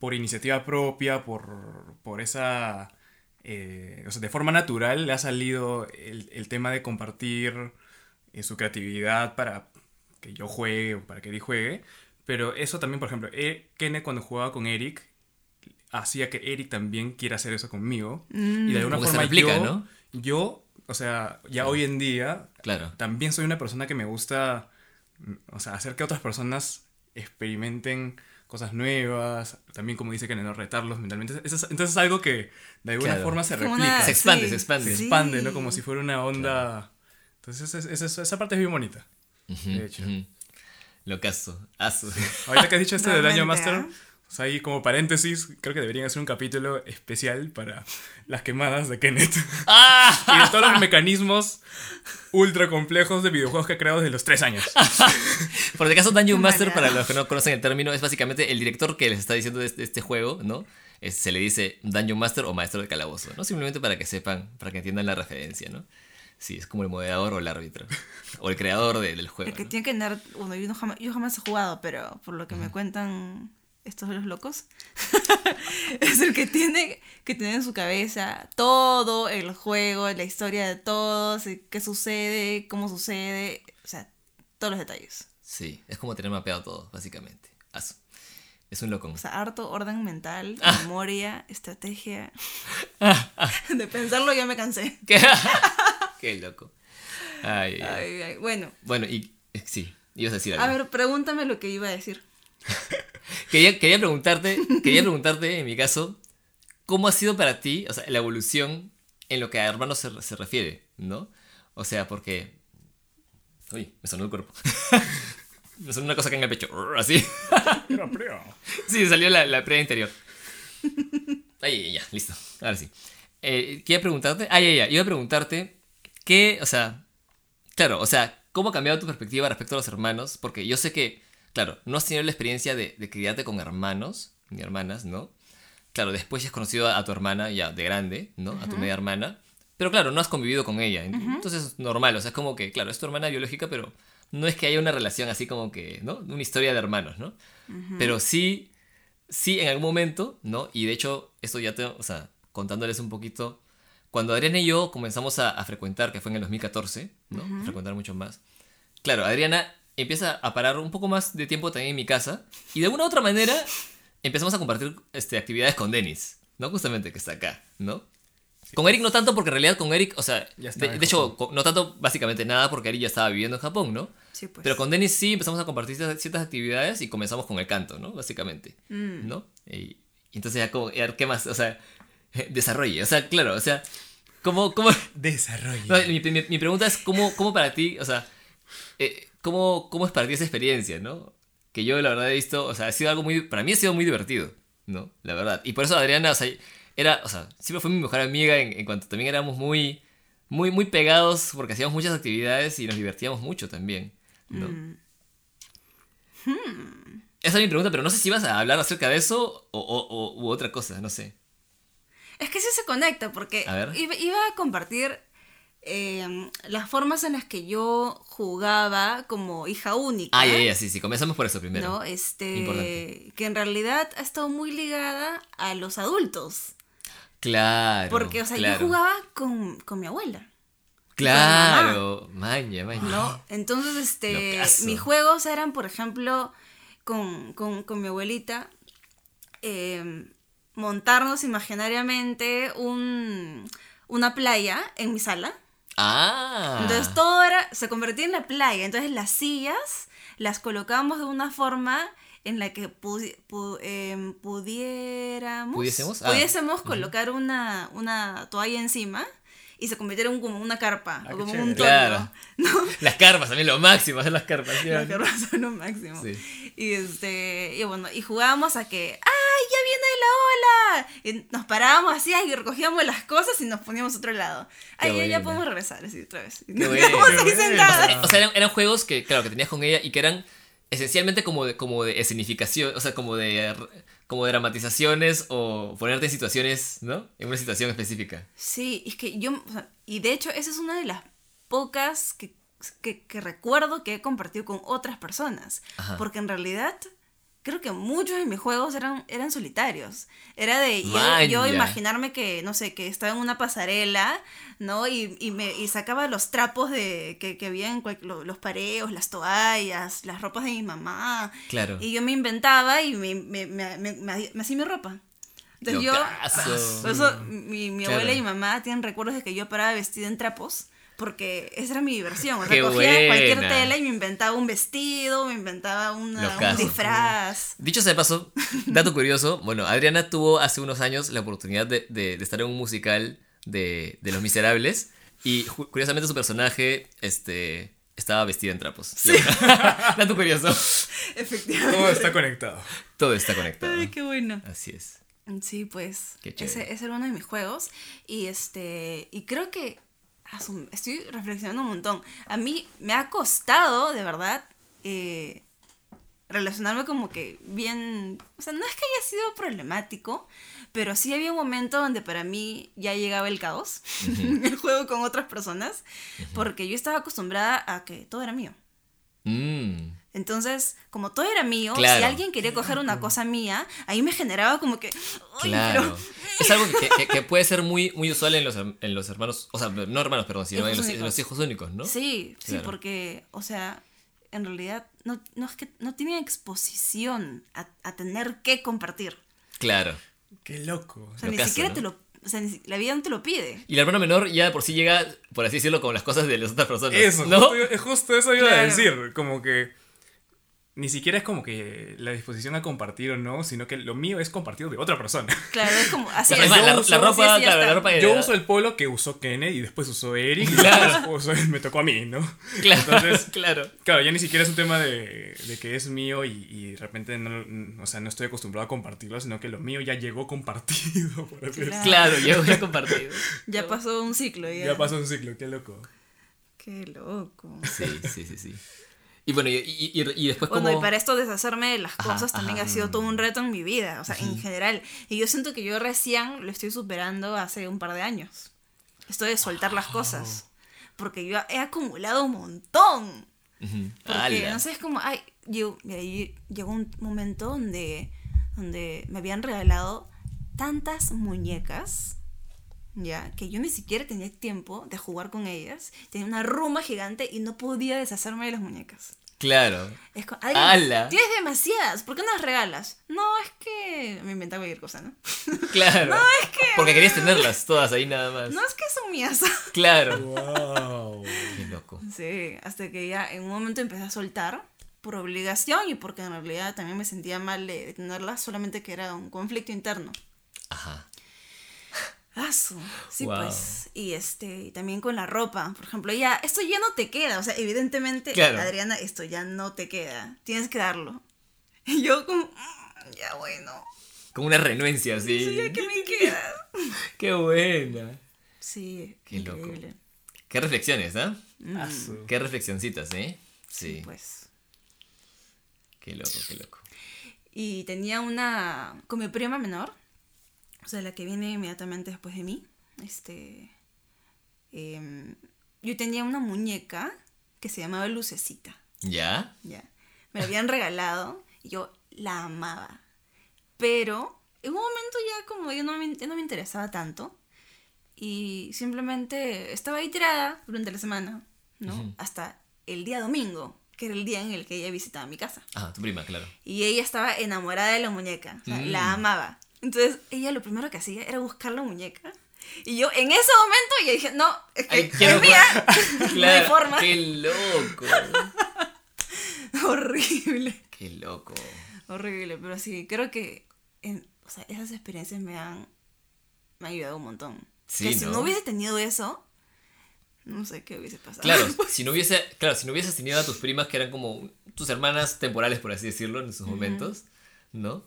por iniciativa propia, por, por esa, eh, o sea, de forma natural le ha salido el, el tema de compartir eh, su creatividad para que yo juegue o para que él juegue. Pero eso también, por ejemplo, eh, Kenneth cuando jugaba con Eric hacía que Eric también quiera hacer eso conmigo. Y de alguna Como forma replica, yo, ¿no? yo, o sea, ya hoy en día Claro. también soy una persona que me gusta, mm, o sea, hacer que otras personas experimenten cosas nuevas, también como dice que no retarlos mentalmente. Eso es- entonces es algo que de alguna Claro. forma se replica, una- Se expande, sí, se expande. se sí. expande, ¿no? Como si fuera una onda... Entonces es- es- es- esa parte es bien bonita, de hecho. Lo caso. Asu. Ahorita que has dicho esto del año Master, o sea, ahí como paréntesis, creo que deberían hacer un capítulo especial para las quemadas de Kenneth. ¡Ah! y de todos los mecanismos ultra complejos de videojuegos que ha creado desde los 3 años. Por si acaso, Dungeon Master, para los que no conocen el término, es básicamente el director que les está diciendo de este, de este juego, ¿no? Es- se le dice Dungeon Master o Maestro del Calabozo, ¿no? Simplemente para que sepan, para que entiendan la referencia, ¿no? Sí, es como el moderador o el árbitro. O el creador de- del juego. El que ¿no? tiene que tener. Bueno, yo, no jamás, yo jamás he jugado, pero por lo que me cuentan estos los locos, es el que tiene que tener en su cabeza todo el juego, la historia de todos, qué sucede, cómo sucede, o sea, todos los detalles. Sí, es como tener mapeado todo, básicamente. Es un loco. O sea, harto orden mental, Ah. memoria, estrategia. De pensarlo ya me cansé. ¿Qué? Qué loco. Ay, ay, ay. Bueno, Bueno, y eh, sí, ibas a decir algo. a ver, pregúntame lo que iba a decir. Quería, quería preguntarte, quería preguntarte, en mi caso, ¿cómo ha sido para ti, o sea, la evolución en lo que a hermanos se, se refiere, ¿no? O sea, porque... Uy, me sonó el cuerpo. me sonó una cosa acá en el pecho, así. Era. Sí, salió la, la prueba interior. Ay, ya, listo. Ahora sí. Eh, quería preguntarte. Ah, ya, ya. Iba a preguntarte qué, o sea, claro, o sea, ¿cómo ha cambiado tu perspectiva respecto a los hermanos? Porque yo sé que, claro, no has tenido la experiencia de, de criarte con hermanos, ni hermanas, ¿no? Claro, después ya has conocido a, a tu hermana ya de grande, ¿no? A tu media hermana. Pero claro, no has convivido con ella. Entonces es normal, o sea, es como que, claro, es tu hermana biológica, pero no es que haya una relación así como que, ¿no? Una historia de hermanos, ¿no? Pero sí, sí, en algún momento, ¿no? Y de hecho, esto ya te, o sea, contándoles un poquito, cuando Adriana y yo comenzamos a, a frecuentar, que fue en el 2014, ¿no? A frecuentar mucho más. Claro, Adriana empieza a parar un poco más de tiempo también en mi casa y de una u otra manera empezamos a compartir este, actividades con Denis, ¿no? Justamente que está acá, ¿no? Con Eric no tanto porque en realidad con Eric, o sea, de, de hecho, no tanto básicamente nada porque Eric ya estaba viviendo en Japón, ¿no? Sí, pues. Pero con Denis sí empezamos a compartir ciertas, ciertas actividades y comenzamos con el canto, ¿no? Básicamente, Mm. ¿no? Y, y entonces ya como, ya, ¿qué más? O sea, desarrolle, o sea, claro, o sea, ¿cómo, cómo, Desarrollo. no, mi, mi- mi pregunta es cómo, cómo para ti, o sea, eh, ¿cómo, ¿cómo es para ti esa experiencia, no? Que yo la verdad he visto, o sea, ha sido algo muy, para mí ha sido muy divertido, ¿no? La verdad. Y por eso Adriana, o sea, era, o sea, siempre fue mi mejor amiga en, en cuanto también éramos muy, muy, muy pegados porque hacíamos muchas actividades y nos divertíamos mucho también, ¿no? Mm. Esa es mi pregunta, pero no sé si ibas a hablar acerca de eso o, o- o- u otra cosa, no sé. Es que sí se conecta, porque A. Iba, a compartir eh, las formas en las que yo jugaba como hija única. Ah, ya, ya, sí, sí, comenzamos por eso primero. ¿no? Este, Importante. que en realidad ha estado muy ligada a los adultos. Claro. Porque, o sea, claro. yo jugaba con, con mi abuela. Claro, maña, maña. ¿no? Entonces, este, mis juegos eran, por ejemplo, con, con- con mi abuelita, eh, montarnos imaginariamente un, una playa en mi sala. Ah. Entonces todo era, se convertía en la playa. Entonces las sillas las colocábamos de una forma en la que pudi- pu- em, pudiéramos, ¿Pudiésemos? Ah, pudiésemos colocar una, una toalla encima y se convirtiera en como una carpa Ah, o como Claro. ¿no? Las carpas, también lo máximo, hacer las carpas. ¿sí? Las carpas son lo máximo. Sí. Y este, y bueno, y jugábamos a que, ¡ay, ya viene la ola! Y nos parábamos así y recogíamos las cosas y nos poníamos a otro lado. Qué Ay, ya, ya podemos regresar así otra vez. Y Qué nos buena. quedamos ahí sentadas. O sea, eran, eran juegos que, claro, que tenías con ella y que eran esencialmente como de, como de escenificación, o sea, como de, como de dramatizaciones o ponerte en situaciones, ¿no? En una situación específica. Sí, es que yo, o sea, y de hecho esa es una de las pocas que, que, que recuerdo que he compartido con otras personas. Ajá. Porque en realidad creo que muchos de mis juegos eran, eran solitarios. Era de yo, yo imaginarme que, no sé, que estaba en una pasarela, ¿no? Y, y, me, y sacaba los trapos de que, que había en cual- lo- los pareos, las toallas, las ropas de mi mamá. Claro. Y yo me inventaba y me, me, me, me- me- hacía mi ropa. Entonces yo, Locazo. por eso mi, mi Claro. abuela y mi mamá tienen recuerdos de que yo paraba vestida en trapos. Porque esa era mi diversión. O sea, Qué cogía cualquier buena. tela y me inventaba un vestido, me inventaba una- un disfraz. Dicho sea de paso, dato curioso, bueno, Adriana tuvo hace unos años la oportunidad de, de- de estar en un musical de, de Los Miserables y curiosamente su personaje este, estaba vestida en trapos. dato curioso. Efectivamente. Todo está conectado. Todo está conectado. Ay, qué bueno. Así es. Sí, pues. Qué chévere. ese, ese era uno de mis juegos. Y este. Y creo que. Estoy reflexionando un montón. A mí me ha costado, de verdad, eh, relacionarme como que bien. O sea, no es que haya sido problemático, pero sí había un momento donde para mí ya llegaba el caos en el juego con otras personas, porque yo estaba acostumbrada a que todo era mío. Mm, Entonces, como todo era mío, si alguien quería coger una cosa mía, ahí me generaba como que. "Ay, claro. pero- Es algo que, que- que puede ser muy, muy usual en los, en los hermanos, o sea, no hermanos, perdón, sino en los, en únicos. los hijos únicos, ¿no? Sí, sí, porque, o sea, en realidad no, no es que no tienen exposición a, a tener que compartir. Claro. Qué loco. O sea, ni siquiera ¿no? te lo... O sea, la vida no te lo pide. Y el hermano menor ya de por sí llega, por así decirlo, con las cosas de las otras personas. Eso, ¿no? justo, es justo eso iba a Claro. decir. Como que ni siquiera es como que la disposición a compartir o no, sino que lo mío es compartido de otra persona. Claro, es como así. Es la, yo la uso- ropa, sí, sí, ya claro, la ropa de- Yo uso el polo que usó Kenneth y después usó Eric. Claro. Y después me tocó a mí, ¿no? Claro, Entonces, claro. Claro, ya ni siquiera es un tema de, de que es mío y, y de repente no, o sea, no estoy acostumbrado a compartirlo, sino que lo mío ya llegó compartido, por así decirlo. Claro. A compartir. Ya pasó un ciclo. Ya, Ya pasó un ciclo, qué loco. Qué loco. Sí, sí, sí, sí. Y bueno, y, y, y- después Bueno, como... y para esto deshacerme de las Ajá, cosas también ajá. ha sido todo un reto en mi vida, o sea, en general. Y yo siento que yo recién lo estoy superando hace un par de años. Esto de soltar las cosas. Porque yo he acumulado un montón. Ujú. Porque, ¡Hala! no sé, es como, ay, yo, mira, yo- llegó un momento donde, donde me habían regalado tantas muñecas, ya, que yo ni siquiera tenía tiempo de jugar con ellas. Tenía una ruma gigante y no podía deshacerme de las muñecas. Claro. Es como, "Ay, ¡Hala! tienes demasiadas, ¿por qué no las regalas? No, es que me inventaba cualquier cosa, ¿no? Claro. No, es que... Porque querías tenerlas todas ahí nada más. No es que son mías. Claro. Wow. Qué loco. Sí, hasta que ya en un momento empecé a soltar por obligación y porque en realidad también me sentía mal de tenerlas, solamente que era un conflicto interno. Ajá. Ah, su- Sí, Wow. pues. Y este, y también con la ropa. Por ejemplo, ya, esto ya no te queda. O sea, evidentemente, Claro. Adriana, esto ya no te queda. Tienes que darlo. Y yo como, "Mm, ya bueno. Como una renuencia así. Sí, ya que me queda. Qué buena. Sí, Qué loco. increíble. Qué reflexiones, ¿ah? Su- Qué reflexioncitas, ¿eh? Sí. Pues. Qué loco, qué loco. Y tenía una. Con mi prima menor. O sea, la que viene inmediatamente después de mí. Este. em, yo tenía una muñeca que se llamaba Lucecita. ¿Ya? Ya. Me la habían regalado y yo la amaba. Pero en un momento ya como yo no me, ya no me interesaba tanto. Y simplemente estaba ahí tirada durante la semana, ¿no? Ujú. Hasta el día domingo, que era el día en el que ella visitaba mi casa. Ah, tu prima, claro. Y ella estaba enamorada de la muñeca, o sea, Mm. la amaba. Entonces ella lo primero que hacía era buscar la muñeca. Y yo en ese momento ya dije, no, es que Ay, mía. no hay forma. Qué loco. Horrible. Qué loco. Horrible, pero sí, creo que en- o sea, esas experiencias me han, me han ayudado un montón. Sí, que si ¿no? no hubiese tenido eso, no sé qué hubiese pasado. Claro, si no hubiese, claro, si no hubieses tenido a tus primas que eran como tus hermanas temporales, por así decirlo, en sus momentos, ¿no?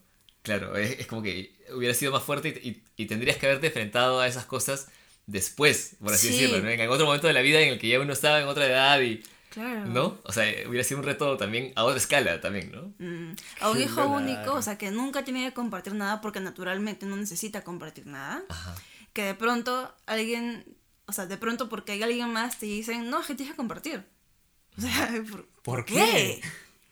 Claro, es, es como que hubiera sido más fuerte y, y- y tendrías que haberte enfrentado a esas cosas después, por así Sí. decirlo, ¿no? En otro momento de la vida en el que ya uno estaba en otra edad y, Claro. ¿no? O sea, hubiera sido un reto también a otra escala también, ¿no? Mm, A un hijo único, o sea, que nunca tiene que compartir nada porque naturalmente no necesita compartir nada. Ajá. Que de pronto alguien, o sea, de pronto porque hay alguien más te dicen, no, es que tienes que compartir. O sea, ¿por, ¿Por qué? qué?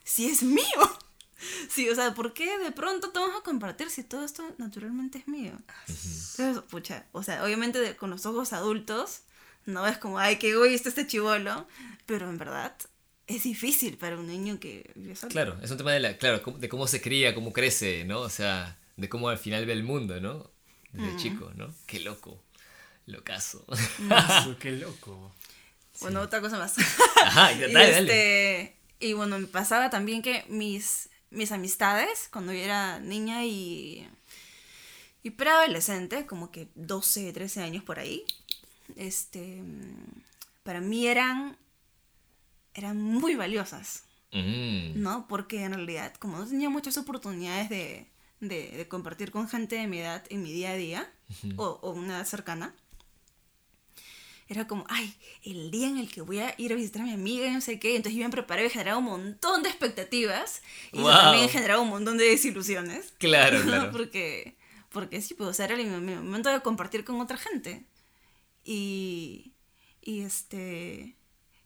Si es mío. Sí, o sea, ¿por qué de pronto te vamos a compartir si todo esto naturalmente es mío? Entonces, pucha, o sea, obviamente de- con los ojos adultos, no es como, ay, qué egoísta este chivolo, pero en verdad es difícil para un niño que. Claro, es un tema de, la, claro, cómo- de cómo se cría, cómo crece, ¿no? O sea, de cómo al final ve el mundo, ¿no? Desde chico, ¿no? Qué loco. Locazo. Ah, su- qué loco. Bueno, otra cosa más. Ajá, y, dale, dale. este, y bueno, me pasaba también que mis, mis amistades, cuando yo era niña y, y preadolescente, como que 12, 13 años por ahí, este, para mí eran, eran muy valiosas, Mm. ¿no? Porque en realidad, como no tenía muchas oportunidades de, de, de compartir con gente de mi edad en mi día a día, o, o una edad cercana, era como, ay, el día en el que voy a ir a visitar a mi amiga y no sé qué. Entonces yo me preparé y generaba un montón de expectativas. Y Wow. también generaba un montón de desilusiones. Claro, claro. porque, porque sí, pues o sea, era el mi- momento de compartir con otra gente. Y, y este...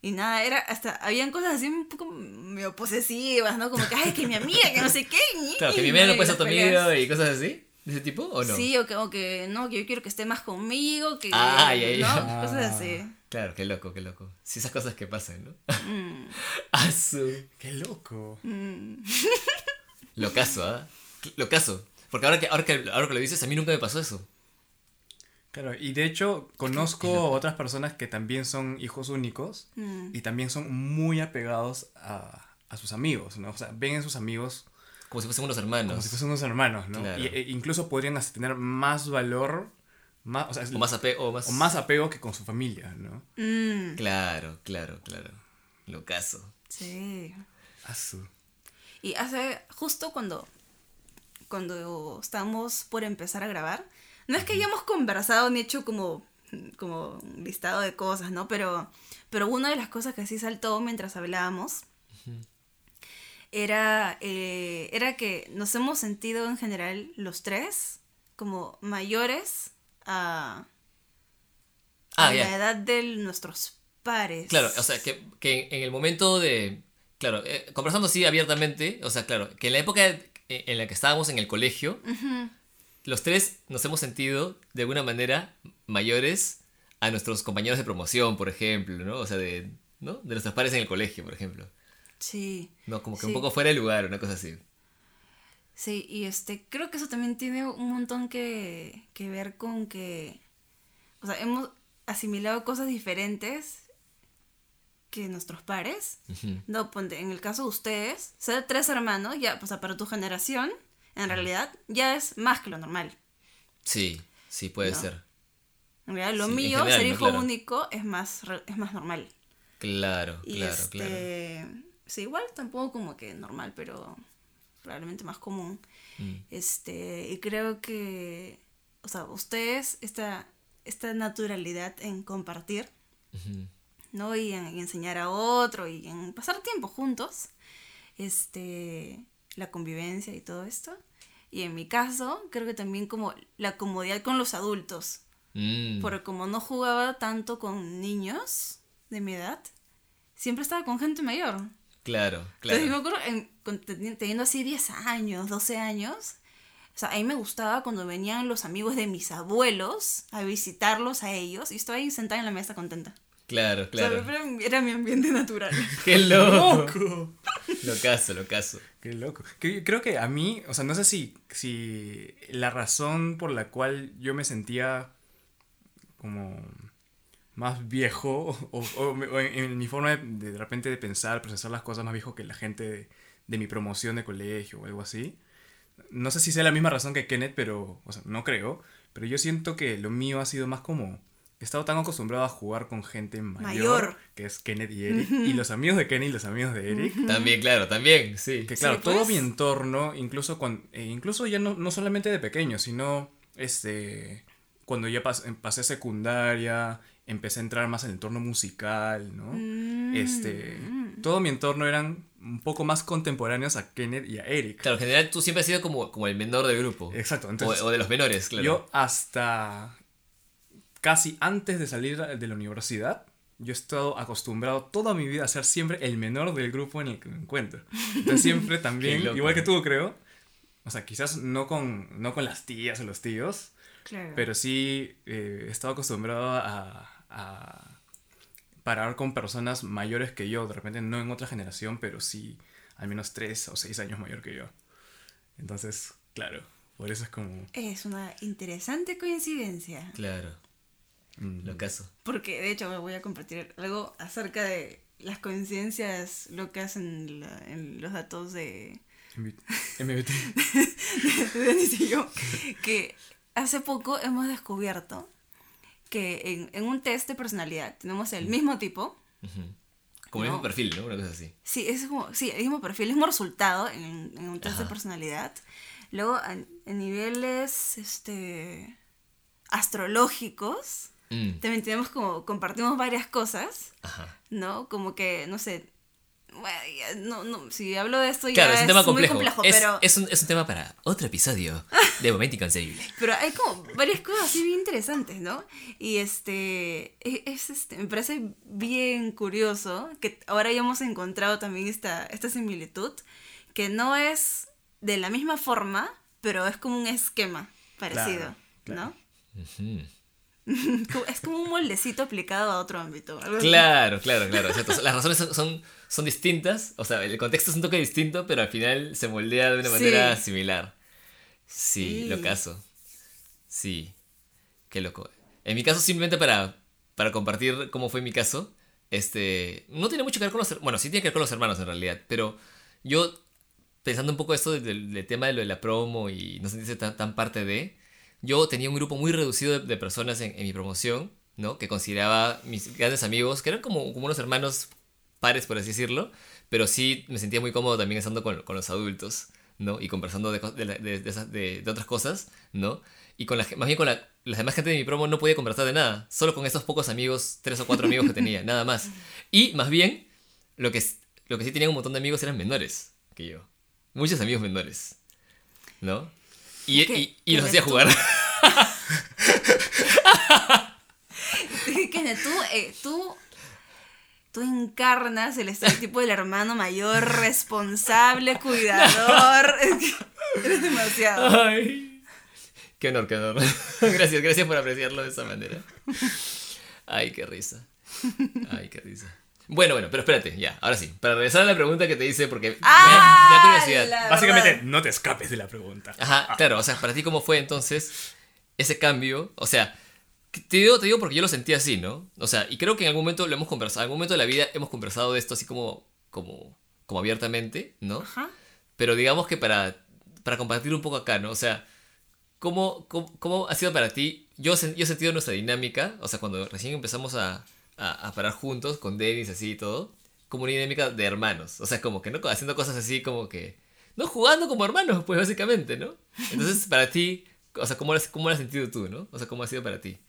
Y nada, era hasta, habían cosas así un poco medio posesivas, ¿no? Como que, ay, que mi amiga, que no sé qué. Claro, que mi amiga no puede ser tu amigo y cosas así. ¿De ese tipo o no? Sí, o que, o que no, que yo quiero que esté más conmigo, que. Ah, ya, ya. ¿no? Cosas así. Claro, qué loco, qué loco. Sí, esas cosas que pasan, ¿no? Mm. Asu. ¡Qué loco! Lo caso, ¿ah? Lo caso. Porque ahora que, ahora, que, ahora que lo dices, a mí nunca me pasó eso. Claro, y de hecho conozco otras personas que también son hijos únicos Mm. y también son muy apegados a, a sus amigos, ¿no? O sea, ven a sus amigos Como si fuesen unos hermanos. como si fuesen unos hermanos, ¿no? Claro. Y, e incluso podrían hasta tener más valor, más, o, sea, O más apego. O más... o más apego que con su familia, ¿no? Mm, Claro, claro, claro. Lo caso. sí. Asu. Y hace justo cuando, cuando estábamos por empezar a grabar, no es que hayamos conversado ni hecho como, como un listado de cosas, ¿no? Pero, pero una de las cosas que sí saltó mientras hablábamos era, eh, era que nos hemos sentido en general los tres como mayores a, a Ah, la ya. edad de nuestros pares. Claro, o sea, que, que en el momento de. Claro, eh, conversando así abiertamente, o sea, claro, que en la época en la que estábamos en el colegio, los tres nos hemos sentido de alguna manera mayores a nuestros compañeros de promoción, por ejemplo, ¿no? O sea, de, ¿no? de nuestros pares en el colegio, por ejemplo. Sí. No, como que Sí. un poco fuera de lugar, una cosa así. Sí, y este, creo que eso también tiene un montón que, que ver con que, o sea, hemos asimilado cosas diferentes que nuestros pares. No, ponte, en el caso de ustedes, ser tres hermanos, ya, pues para tu generación, en realidad, ya es más que lo normal. Sí, sí, puede No. ser. En realidad, lo Sí, mío, general, ser ¿no? hijo Claro. único, es más, es más normal. Claro, Y claro, este, claro. Sí, igual tampoco como que normal, pero probablemente más común. Mm. Este, y creo que, o sea, ustedes, esta, esta naturalidad en compartir. ¿no? Y en, enseñar a otro y en pasar tiempo juntos, este, la convivencia y todo esto. Y en mi caso, creo que también como la comodidad con los adultos, Mm. porque como no jugaba tanto con niños de mi edad, siempre estaba con gente mayor. Claro, claro. Entonces yo me acuerdo, en- con- teni- teniendo así 10 años, 12 años, o sea, a mí me gustaba cuando venían los amigos de mis abuelos a visitarlos a ellos y estaba ahí sentada en la mesa contenta. Claro, O sea, claro. era, era mi ambiente natural. ¡Qué loco! ¡Loco! Lo caso, lo caso. ¡Qué loco! Que- Creo que a mí, o sea, no sé si, si la razón por la cual yo me sentía como más viejo o, o- o en, en mi forma de, de, de repente de pensar, procesar las cosas más viejo que la gente de, de mi promoción de colegio o algo así. No sé si sea la misma razón que Kenneth, pero, o sea, no creo. Pero yo siento que lo mío ha sido más como... He estado tan acostumbrado a jugar con gente mayor, Mayor. que es Kenneth y Eric, y los amigos de Kenneth y los amigos de Eric, También, claro, también, sí. que claro, Sí, todo pues. mi entorno, incluso cuando, incluso ya no, no solamente de pequeño, sino este cuando ya pas- em, pasé secundaria, empecé a entrar más en el entorno musical, ¿no? Mm. Este, todo mi entorno eran un poco más contemporáneos a Kenneth y a Eric. Claro, en general tú siempre has sido como, como el menor del grupo. Exacto, O, entonces o de los menores, claro. yo hasta casi antes de salir de la universidad, yo he estado acostumbrado toda mi vida a ser siempre el menor del grupo en el que me encuentro. Entonces siempre también, loco. igual que tú creo, o sea, quizás no con, no con las tías o los tíos, Claro. pero sí eh, he estado acostumbrado a, a parar con personas mayores que yo, de repente no en otra generación, pero sí al menos tres o seis años mayor que yo. Entonces, claro, por eso es como... Es una interesante coincidencia. Claro, mm, lo caso. Porque de hecho me voy a compartir algo acerca de las coincidencias locas en, la- en los datos de, MBT. De Denis y yo. Que hace poco hemos descubierto que en, en un test de personalidad tenemos el mismo tipo. Como el mismo perfil, ¿no? Una cosa así. Sí, es como, sí, el mismo perfil, el mismo resultado en, en un test de personalidad. Luego, a, a niveles este, astrológicos, Mm, también tenemos como, compartimos varias cosas, Ajá. ¿no? Como que, no sé, no, no, si hablo de esto Claro, ya es un tema muy complejo. complejo, es, pero, es un, es un tema para otro episodio de Momento Inconcebible. pero hay como varias cosas así bien interesantes, ¿no? Y este, es, es, este, me parece bien curioso que ahora hayamos encontrado también esta, esta similitud, que no es de la misma forma, pero es como un esquema parecido, Claro, claro. ¿no? Es como un moldecito aplicado a otro ámbito. algo así. Claro, claro, claro. Las razones son, son, son distintas, o sea, el contexto es un toque distinto, pero al final se moldea de una Sí. manera similar. Sí, Sí. lo caso. Sí, qué loco. En mi caso, simplemente para, para compartir cómo fue mi caso, este, no tiene mucho que ver con los her- Bueno, sí tiene que ver con los hermanos en realidad, pero yo, pensando un poco esto del, del tema de lo de la promo y no sentirse tan, tan parte de, yo tenía un grupo muy reducido de, de personas en, en mi promoción, ¿no? Que consideraba mis grandes amigos, que eran como, como unos hermanos pares, por así decirlo, pero sí me sentía muy cómodo también estando con, con los adultos, ¿no? Y conversando de, de, de- otras cosas, ¿no? Y con la, más bien con la, la demás gente de mi promo no podía conversar de nada, solo con esos pocos amigos, tres o cuatro amigos que tenía, nada más. Y más bien, lo que, lo que sí tenía un montón de amigos eran menores que yo. Muchos amigos menores, ¿no? Y, ¿Qué? y, y los ¿Qué hacía tú? jugar. Tú, eh, tú, tú encarnas el estereotipo del hermano mayor, responsable, cuidador. Es que Eres demasiado. Ay. Qué honor, qué honor. Gracias, gracias por apreciarlo de esa manera. Ay, qué risa. Ay, qué risa. Bueno, bueno, pero espérate, ya, ahora sí. Para regresar a la pregunta que te hice, porque me da- me Ah, da curiosidad. Básicamente, verdad. no te escapes de la pregunta. Ajá, claro, o sea, para ti, ¿cómo fue entonces ese cambio? O sea, te digo, te digo porque yo lo sentí así, ¿no? O sea, y creo que en algún momento lo hemos conversado, en algún momento de la vida hemos conversado de esto así como, como, como abiertamente, ¿no? Ajá. Pero digamos que para, para compartir un poco acá, ¿no? O sea, ¿cómo, cómo, cómo ha sido para ti? Yo, yo he sentido nuestra dinámica, o sea, cuando recién empezamos a, a, a parar juntos con Dennis así y todo, como una dinámica de hermanos. O sea, como que, ¿no? Haciendo cosas así como que... No jugando como hermanos, pues básicamente, ¿no? Entonces, para ti, o sea, ¿cómo lo has, cómo lo has sentido tú, ¿no? O sea, ¿cómo ha sido para ti?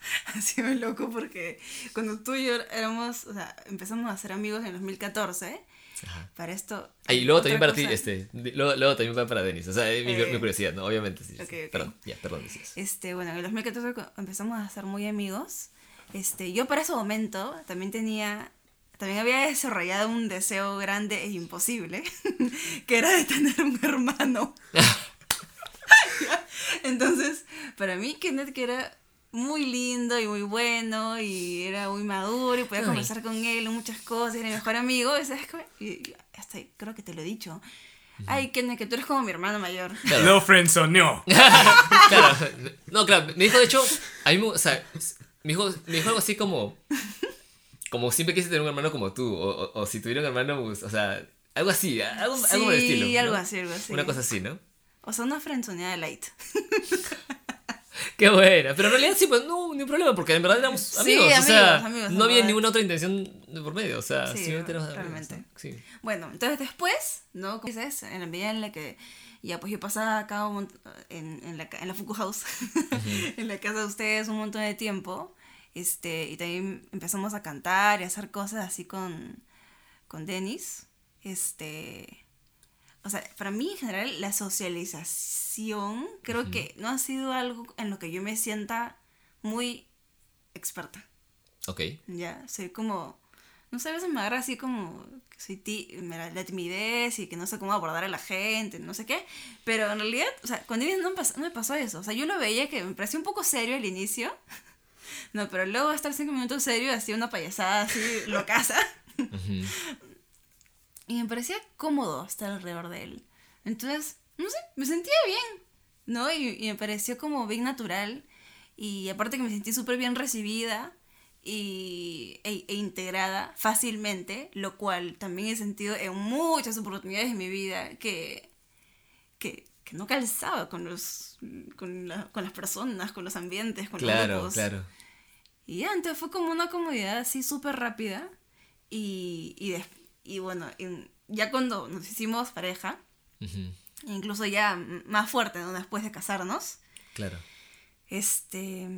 Ha sido loco porque cuando tú y yo éramos, o sea, empezamos a ser amigos en 2014. Ajá. Para esto. Ah, y luego también para ti, este, luego, luego también para, Denis, o sea, es mi, Eh, mi curiosidad, ¿no? Obviamente, sí. sí. ok, ok. Perdón, ya, perdón, decías. Este, bueno, en el 2014 co- empezamos a ser muy amigos. Este, yo para ese momento también tenía, también había desarrollado un deseo grande e imposible, que era de tener un hermano. Entonces, para mí Kenneth que era muy lindo y muy bueno y era muy maduro y podía conversar con él en muchas cosas, era mi mejor amigo, y ¿sabes? Y, hasta creo que te lo he dicho. Ay, Kenneth, que tú eres como mi hermano mayor. Claro. No friendzoneó. claro. No, claro, me dijo, de hecho, a mí me, o sea, me dijo, me dijo algo así como, como siempre quise tener un hermano como tú, o, o- o si tuviera un hermano, pues, o sea, algo así, algo, algo por el Sí, estilo. ¿no? algo así, algo así. Una cosa así, ¿no? O sea, una frenzoneada light. Qué buena, pero en realidad sí, pues no, ni un problema, porque en verdad éramos Sí, amigos, o amigos, sea, amigos, no había ninguna otra intención de por medio, o sea, Sí, simplemente éramos amigos, realmente. ¿no? Sí. Bueno, entonces después, ¿no? Como dices, en la medida en la que ya pues yo pasaba acá un en, en, la, en la Fuku House, en la casa de ustedes un montón de tiempo, este, y también empezamos a cantar y a hacer cosas así con, con Dennis, este... O sea, para mí en general la socialización creo que no ha sido algo en lo que yo me sienta muy experta. Ok. Ya, soy como, no sé, a veces me agarra así como, que soy ti, la timidez y que no sé cómo abordar a la gente, no sé qué, pero en realidad, o sea, con David no, no me pasó eso, o sea, yo lo veía que me parecía un poco serio al inicio, no, pero luego estar cinco minutos serio, hacía una payasada así, locaza, Ujú. y me parecía cómodo estar alrededor de él, entonces, no sé, me sentía bien, ¿no? Y, y me pareció como bien natural, y aparte que me sentí súper bien recibida, y, e, e integrada fácilmente, lo cual también he sentido en muchas oportunidades de mi vida que, que, que no calzaba con, los, con, la- con las personas, con los ambientes, con los Claro, grupos. claro. Y ya, entonces fue como una comodidad así súper rápida. Y, y, y bueno, en- ya cuando nos hicimos pareja, incluso ya más fuerte, ¿no? Después de casarnos, Claro. este.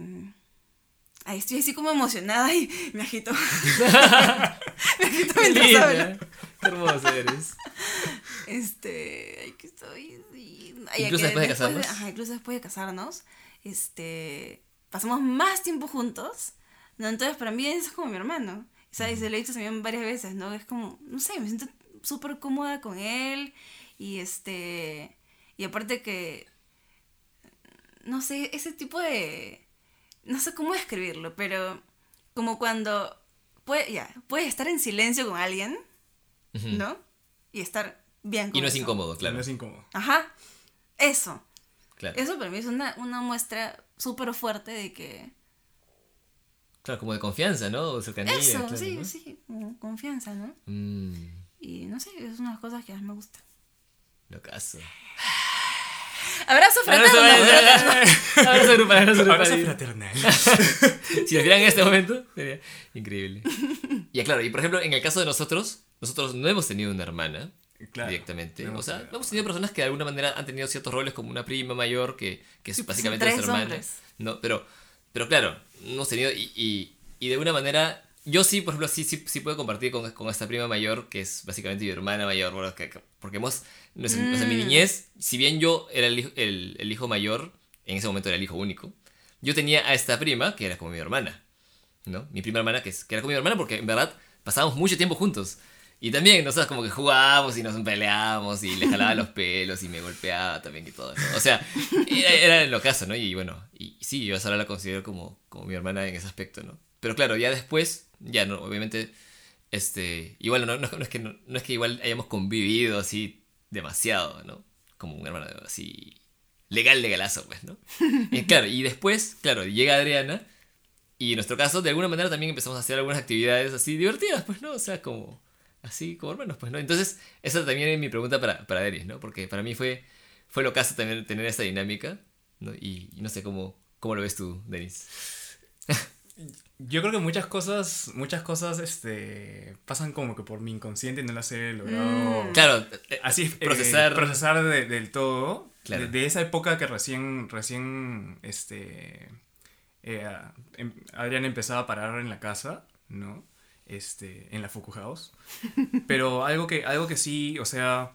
Ahí estoy así como emocionada y me agito. me agito mientras Linda. hablo. Qué hermosa eres. Este. Ay, que estoy. Incluso después de casarnos. ajá, incluso después de casarnos. Este. Pasamos más tiempo juntos. ¿no? Entonces, para mí es como mi hermano. ¿Sabes? Y se lo he dicho también varias veces, ¿no? Es como. No sé, me siento súper cómoda con él. Y este. Y aparte que, no sé, ese tipo de, no sé cómo describirlo, pero como cuando puede, ya, puedes estar en silencio con alguien, ¿no? Y estar bien con Y no es incómodo, claro. No es incómodo. Ajá, eso. Claro. Eso para mí es una, una muestra súper fuerte de que... Claro, como de confianza, ¿no? O cercanía. Eso, claro, sí, ¿no? sí, como confianza, ¿no? Mm, Y no sé, es una de las cosas que más me gusta. lo caso. Abrazo fraterno. Abrazo grupal, abrazo grupal. Abrazo fraternal. Si nos vieran en este momento, sería increíble. Y claro, y por ejemplo, en el caso de nosotros, nosotros no hemos tenido una hermana Claro, directamente. no o sea, hemos tenido personas que de alguna manera han tenido ciertos roles como una prima mayor que, que es pues, básicamente nuestra tres hermana. hombres. ¿no? Pero, pero claro, no hemos tenido y, y, y de alguna manera... Yo sí, por ejemplo, sí, sí, sí puedo compartir con, con esta prima mayor, que es básicamente mi hermana mayor, bueno, que- que- porque hemos, nuestra, nuestra- mi Mm. niñez, si bien yo era el, el, el hijo mayor, en ese momento era el hijo único, yo tenía a esta prima, que era como mi hermana, ¿no? Mi prima hermana, que, es, que era como mi hermana, porque en verdad pasábamos mucho tiempo juntos. Y también, nosotros como que jugábamos y nos peleábamos y le jalaba los pelos y me golpeaba también y todo, ¿no? O sea, era, era lo caso, ¿no? Y bueno, y, sí, yo ahora la considero como, como mi hermana en ese aspecto, ¿no? Pero claro, ya después, ya no, obviamente, este, igual no, no, no es que, no, no es que igual hayamos convivido así demasiado, ¿no? Como un hermano así legal, legalazo, pues, ¿no? Claro, y después, claro, llega Adriana y en nuestro caso, de alguna manera también empezamos a hacer algunas actividades así divertidas, pues, ¿no? O sea, como así como hermanos, pues, ¿no? Entonces, esa también es mi pregunta para, para Denis, ¿no? Porque para mí fue, fue lo caso también tener esta dinámica, ¿no? Y, y no sé cómo, cómo lo ves tú, Denis. Yo creo que muchas cosas, muchas cosas, este, pasan como que por mi inconsciente y no las he logrado. Claro, eh, Así eh, procesar. procesar de- del todo. Claro. De, de esa época que recién, recién, este, eh, em- Adrián empezaba a parar en la casa, ¿no? Este, en la Fuku House. Pero algo que, algo que sí, o sea,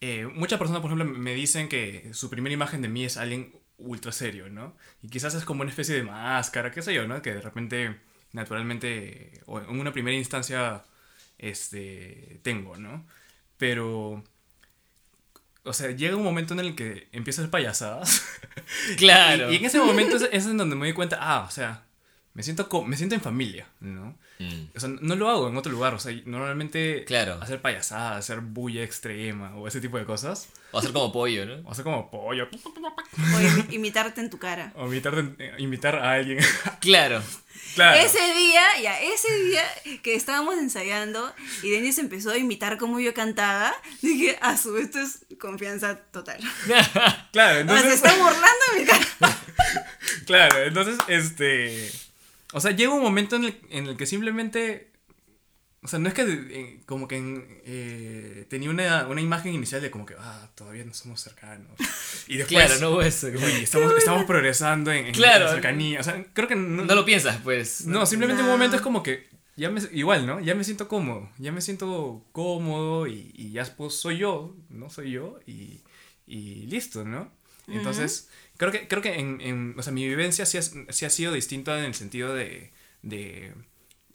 eh, muchas personas, por ejemplo, me dicen que su primera imagen de mí es alguien ultra serio, ¿no? Y quizás es como una especie de máscara, qué sé yo, ¿no? Que de repente, naturalmente, o en una primera instancia, este, tengo, ¿no? Pero, o sea, llega un momento en el que empiezo a hacer payasadas. claro. Y, y en ese momento es, es en donde me doy cuenta, ah, o sea, me siento, me siento en familia, ¿no? Mm. O sea, no lo hago en otro lugar, o sea, normalmente Claro. hacer payasadas, hacer bulla extrema o ese tipo de cosas, O hacer como pollo, ¿no? o hacer como pollo, O imi- imitarte en tu cara. o invitar, eh, invitar a alguien. Claro. claro. Ese día, ya, ese día que estábamos ensayando y Denis empezó a imitar cómo yo cantaba, dije, ah, su, esto es confianza total. Claro, O sea, se entonces, está burlando mi cara. claro, entonces, este, o sea, llega un momento en el, en el que simplemente, o sea, no es que eh, como que eh, tenía una, una imagen inicial de como que, ah, todavía no somos cercanos. Y después, Claro, no hubo eso. uy, estamos, estamos progresando en, en Claro. la cercanía. O sea, creo que no, No lo piensas, pues. No, simplemente en un No. momento es como que ya me, igual, ¿no? Ya me siento cómodo, ya me siento cómodo y, y ya pues soy yo, ¿no? Soy yo y, y listo, ¿no? Entonces, creo que, creo que en, en- o sea, mi vivencia sí, has- sí ha sido distinta en el sentido de, de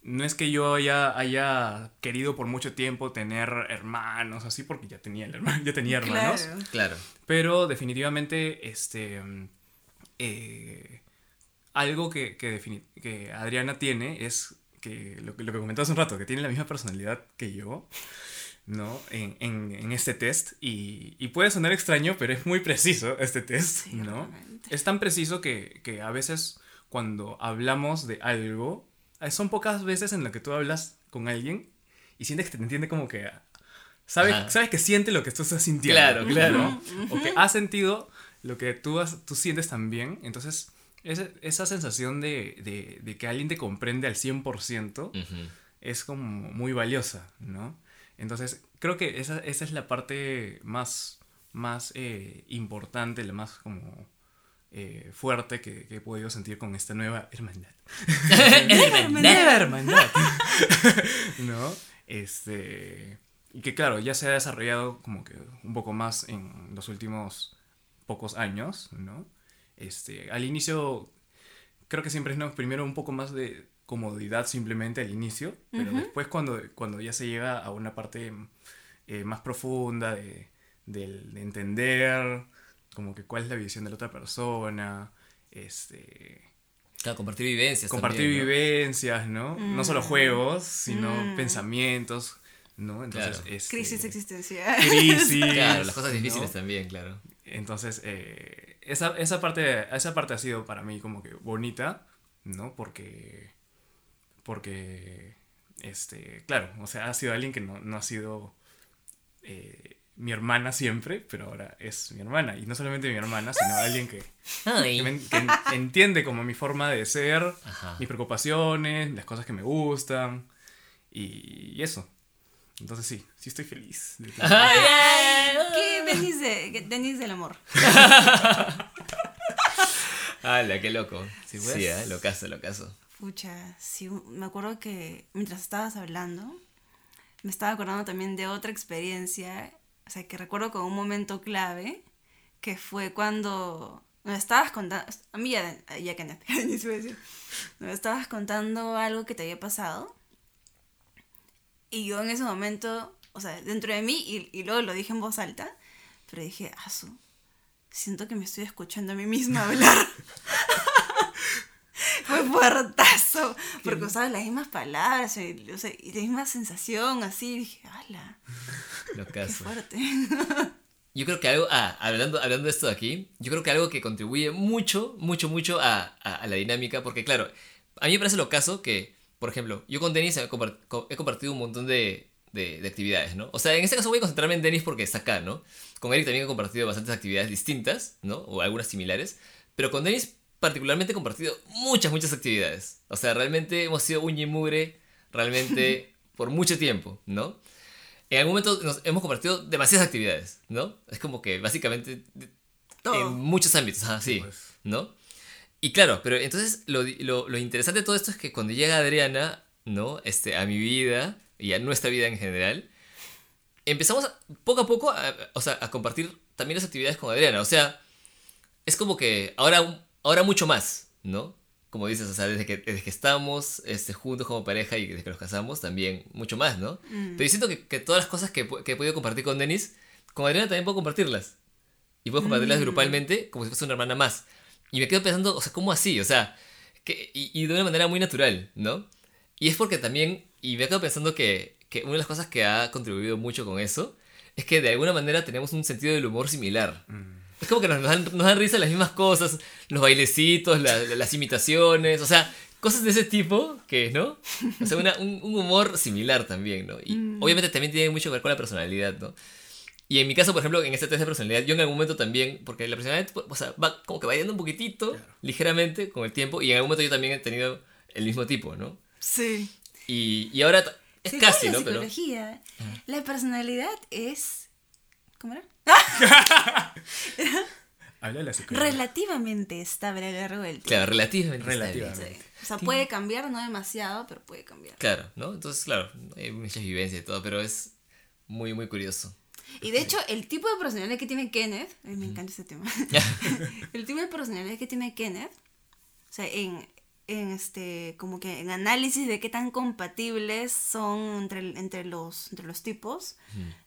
no es que yo haya, haya querido por mucho tiempo tener hermanos, así, porque ya tenía, el hermano, ya tenía hermanos. Claro. Claro. Pero definitivamente, este. eh, algo que, que, defini- que Adriana tiene es que lo, que lo que comentó hace un rato, que tiene la misma personalidad que yo, ¿no? En, en- en este test. Y, y puede sonar extraño, pero es muy preciso este test, Sí, ¿no? realmente. Es tan preciso que, que a veces cuando hablamos de algo, eh, son pocas veces en las que tú hablas con alguien y sientes que te entiende como que... Sabes, Ajá. sabes que siente lo que tú estás sintiendo. Claro, claro. ¿no? O que ha sentido lo que tú, has- tú sientes también. Entonces, esa, esa sensación de, de- de que alguien te comprende al 100% Ujú. es como muy valiosa, ¿no? Entonces, creo que esa, esa es la parte más, más eh, importante, la más como eh, fuerte que, que he podido sentir con esta nueva hermandad. Nueva hermandad. ¿No? Este. Y que claro, ya se ha desarrollado como que un poco más en los últimos pocos años, ¿no? Este, al inicio, creo que siempre es ¿no? primero un poco más de comodidad simplemente al inicio, pero después cuando, cuando ya se llega a una parte eh, más profunda de, entender, como que cuál es la visión de la otra persona, este, Claro, compartir vivencias. compartir también, ¿no? vivencias, ¿no? No solo juegos, sino Mm. pensamientos, ¿no? Entonces, Claro. este, Crisis existencial. crisis, Claro, las cosas ¿no? difíciles también, claro. Entonces, eh, esa, esa, parte, esa parte ha sido para mí como que bonita, ¿no? Porque, porque, este, claro, o sea, ha sido alguien que no, no ha sido eh, mi hermana siempre, pero ahora es mi hermana. Y no solamente mi hermana, sino alguien que, Ay. que me- que en- entiende como mi forma de ser, Ajá. mis preocupaciones, las cosas que me gustan y, y eso. Entonces sí, sí estoy feliz. de que- ¿Qué Denis, de, qué Denis del amor? ¡Hala, qué loco! Sí, Sí, pues. ¿eh? lo caso, lo caso. Pucha, sí, me acuerdo que mientras estabas hablando, me estaba acordando también de otra experiencia, o sea, que recuerdo con un momento clave, que fue cuando me estabas contando, a mí ya, ya que ni se decir, me estabas contando algo que te había pasado, y yo en ese momento, o sea, dentro de mí, y, y luego lo dije en voz alta, pero dije, asu, siento que me estoy escuchando a mí misma hablar. Fue fuertazo, porque usaba las mismas palabras y, o sea, y la misma sensación, así, y dije, ¡hala! Lo ¡Qué fuerte! Yo creo que algo, ah, hablando, hablando de esto de aquí, yo creo que algo que contribuye mucho, mucho, mucho a, a- a la dinámica, porque claro, a mí me parece lo caso que, por ejemplo, yo con Denis he compartido un montón de, de- de actividades, ¿no? O sea, en este caso voy a concentrarme en Denis porque está acá, ¿no? Con Eric también he compartido bastantes actividades distintas, ¿no? O algunas similares, pero con Denis particularmente compartido muchas, muchas actividades. O sea, realmente hemos sido uña y mugre, realmente, por mucho tiempo, ¿no? En algún momento nos hemos compartido demasiadas actividades, ¿no? Es como que básicamente Todo. en muchos ámbitos, ajá, sí, Pues. ¿no? Y claro, pero entonces lo, lo- lo interesante de todo esto es que cuando llega Adriana, ¿no? Este, a mi vida y a nuestra vida en general, empezamos a- poco a poco a, o sea, a compartir también las actividades con Adriana. O sea, es como que ahora, ahora mucho más, ¿no? Como dices, o sea, desde que, desde que estamos este, juntos como pareja y desde que nos casamos, también mucho más, ¿no? Pero yo siento que, que todas las cosas que, que he podido compartir con Denis, con Adriana también puedo compartirlas. Y puedo compartirlas grupalmente como si fuese una hermana más. Y me quedo pensando, o sea, ¿cómo así? O sea, que, y, y de una manera muy natural, ¿no? Y es porque también, y me quedo pensando que, que una de las cosas que ha contribuido mucho con eso, es que de alguna manera tenemos un sentido del humor similar. Es como que nos, nos dan, nos dan risa las mismas cosas, los bailecitos, la- la- las imitaciones, o sea, cosas de ese tipo que, ¿no? O sea, una- un, un humor similar también, ¿no? Y obviamente también tiene mucho que ver con la personalidad, ¿no? Y en mi caso, por ejemplo, en este test de personalidad, yo en algún momento también, porque la personalidad, o sea, va como que variando un poquitito, ligeramente, con el tiempo, y en algún momento yo también he tenido el mismo tipo, ¿no? Sí. Y, y ahora es Sí, casi, la ¿no? Pero, psicología, la personalidad es... ¿Cómo era? Habla la. Relativamente estable a lo largo del tiempo. claro, relativamente. Relativamente. estable. Sí. O sea, puede cambiar, no demasiado, pero puede cambiar. Claro, ¿no? Entonces, claro, hay muchas vivencias y todo, pero es muy, muy curioso. Y de hecho, el tipo de personalidad que tiene Kenneth, ay, me encanta este tema. el tipo de personalidad que tiene Kenneth, o sea, en, en este, como que en análisis de qué tan compatibles son entre, entre, los, entre los tipos,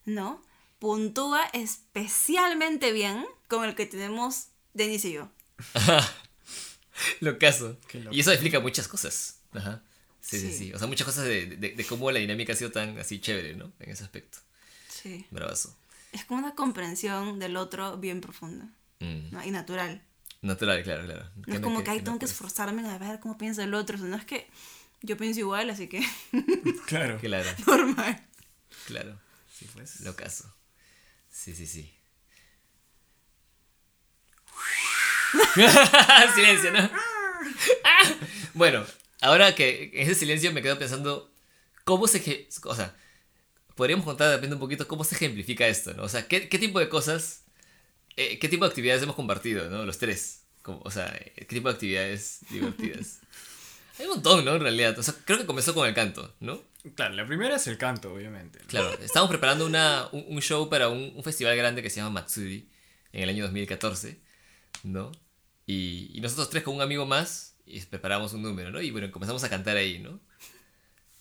¿no? Puntúa especialmente bien con el que tenemos Denis y yo. Lo caso. Y eso explica muchas cosas. Ajá. Sí, sí, Sí. sí. O sea, muchas cosas de, de, de cómo la dinámica ha sido tan así chévere, ¿no? En ese aspecto. Sí. Bravazo. Es como una comprensión del otro bien profunda Mm. ¿no? y natural. Natural, claro, claro. No es como que, ay, no tengo que esforzarme a ver cómo piensa el otro. No es que yo pienso igual, así que Claro. Claro, normal. claro. Sí, pues. Lo caso. Sí, sí, sí. silencio, ¿no? Bueno, ahora que en ese silencio me quedo pensando cómo se... O sea, podríamos contar de repente un poquito cómo se ejemplifica esto, ¿no? O sea, ¿qué, qué tipo de cosas, eh, qué tipo de actividades hemos compartido, ¿no? Los tres. Como- o sea, ¿qué tipo de actividades divertidas? Hay un montón, ¿no? En realidad. O sea, creo que comenzó con el canto, ¿no? Claro, la primera es el canto, obviamente. ¿no? Claro, estábamos preparando una, un, un show para un, un festival grande que se llama Matsuri en el año 2014, ¿no? Y, y nosotros tres con un amigo más y preparamos un número, ¿no? Y bueno, comenzamos a cantar ahí, ¿no?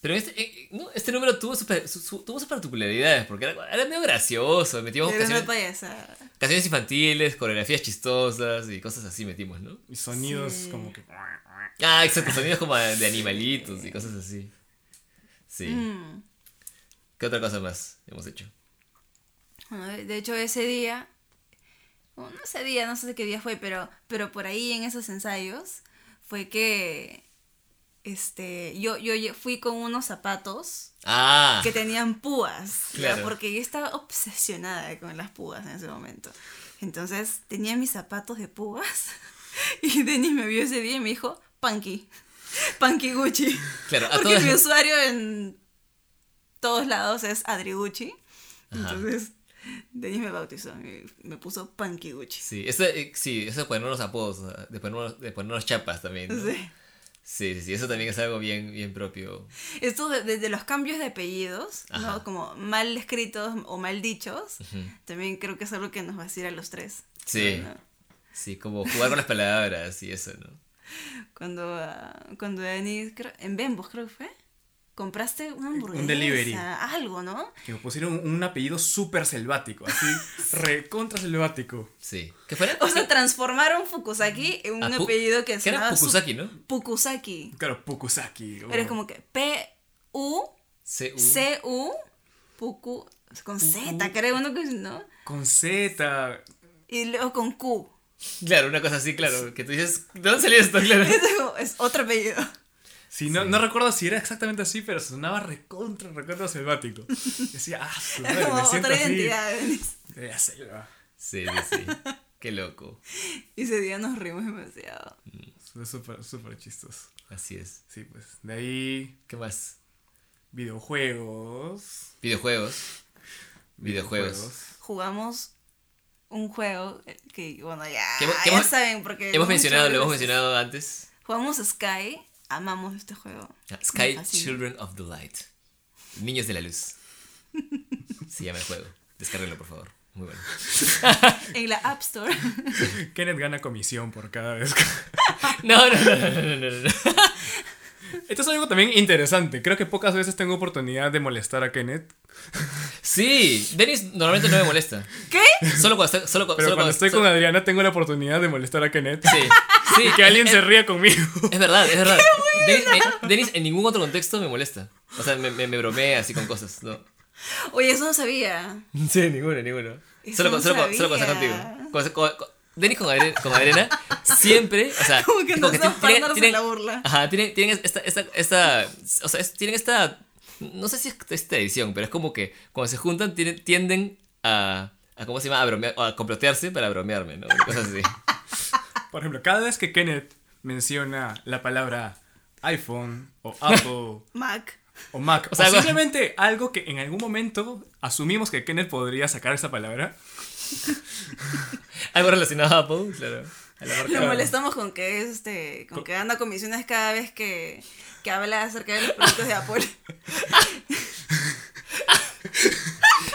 Pero este, eh, no, este número tuvo super, su, su- tuvo sus particularidades, porque era, era medio gracioso. Metimos Era una canciones, canciones infantiles, coreografías chistosas y cosas así metimos, ¿no? Y sonidos Sí. como que. Ah, exacto, sonidos como de animalitos y cosas así. Sí. Mm. ¿Qué otra cosa más hemos hecho? Bueno, de hecho, ese día, no ese día, no sé qué día fue, pero, pero por ahí en esos ensayos fue que este, yo, yo fui con unos zapatos Ah, que tenían púas. Claro. porque yo estaba obsesionada con las púas en ese momento. Entonces tenía mis zapatos de púas y Denis me vio ese día y me dijo, Punky, Punky Gucci. claro, a Porque mi usuario en todos lados es Adri Gucci. Ajá. Entonces, Denis me bautizó, me, me puso Punky Gucci. Sí, eso, eh, sí, eso de ponernos apodos, o sea, de ponernos, de ponernos chapas también. ¿no? Sí. Sí, sí, eso también es algo bien, bien propio. Esto de- desde los cambios de apellidos, Ajá. ¿no? Como mal escritos o mal dichos, también creo que es algo que nos va a decir a los tres. Sí. ¿no? Sí, como jugar con las palabras y eso, ¿no? Cuando, ah, cuando Denis, creo- en Bembos creo que fue, compraste una hamburguesa. delivery. Algo, ¿no? Que me pusieron un apellido súper selvático, así, recontra selvático. Sí. ¿Qué fuera? O sea, transformaron Fukusaki en un Ah, apellido que ¿Qué era Pukusaki, no? Pukusaki. Claro, Pukusaki. Pero es como que P-U C-U. C-U, Puku, con Z, creo, uno que ¿no? Con Z. Y luego con Q. Claro, una cosa así, claro, que tú dices, ¿de dónde salió esto? Claro. Es, como- es otro apellido. Sí, no, no recuerdo si era exactamente así, pero sonaba recontra, recontra selvático. Decía, ah, su Es madre, como me siento otra así. identidad. De la selva. Sí, sí, sí. Qué loco. Y ese día nos rimos demasiado. Fue súper, súper chistoso. Así es. Sí, pues. De ahí, ¿Qué más? videojuegos. Videojuegos. Videojuegos. Jugamos un juego eh, que, bueno, ya, ya hemos- saben, porque... Hemos lo mencionado, lo hemos mencionado antes. Jugamos Sky, amamos este juego. Ah, Sky. Children of the Light. Niños de la luz. Se llama el juego. Descárguenlo, por favor. Muy bueno. En la App Store. Kenneth gana comisión por cada vez. que- No, no, no, no, no, no, no. Esto es algo también interesante. Creo que pocas veces tengo oportunidad de molestar a Kenneth. Sí, Dennis normalmente no me molesta. ¿Qué? Solo cuando estoy, solo, Pero solo cuando estoy con Adriana tengo la oportunidad de molestar a Kenneth. Sí, sí. Y que alguien es, se ría conmigo. Es verdad, es verdad. Dennis, en ningún otro contexto me molesta. O sea, me, me, me bromea así con cosas. No. Oye, eso no sabía. Sí, ninguno, ninguno. Eso Solo, no solo, solo contigo. Dennis con, Adriana, con Adriana siempre, o sea, Como que nos ti- da partners en la burla. Ajá, tienen, tienen esta, esta, esta, o sea, es- tienen esta, no sé si es esta edición, pero es como que cuando se juntan tienen, tienden a, a, ¿cómo se llama? A bromear, o a complotearse para bromearme, ¿no? Cosas así. Por ejemplo, cada vez que Kenneth menciona la palabra iPhone o Apple Mac. o Mac, O o, sea, algo- simplemente algo que en algún momento asumimos que Kenneth podría sacar esa palabra, Algo relacionado a Apple, claro. Lo molestamos con que es este, con que anda comisiones cada vez que, que habla acerca de los productos de Apple.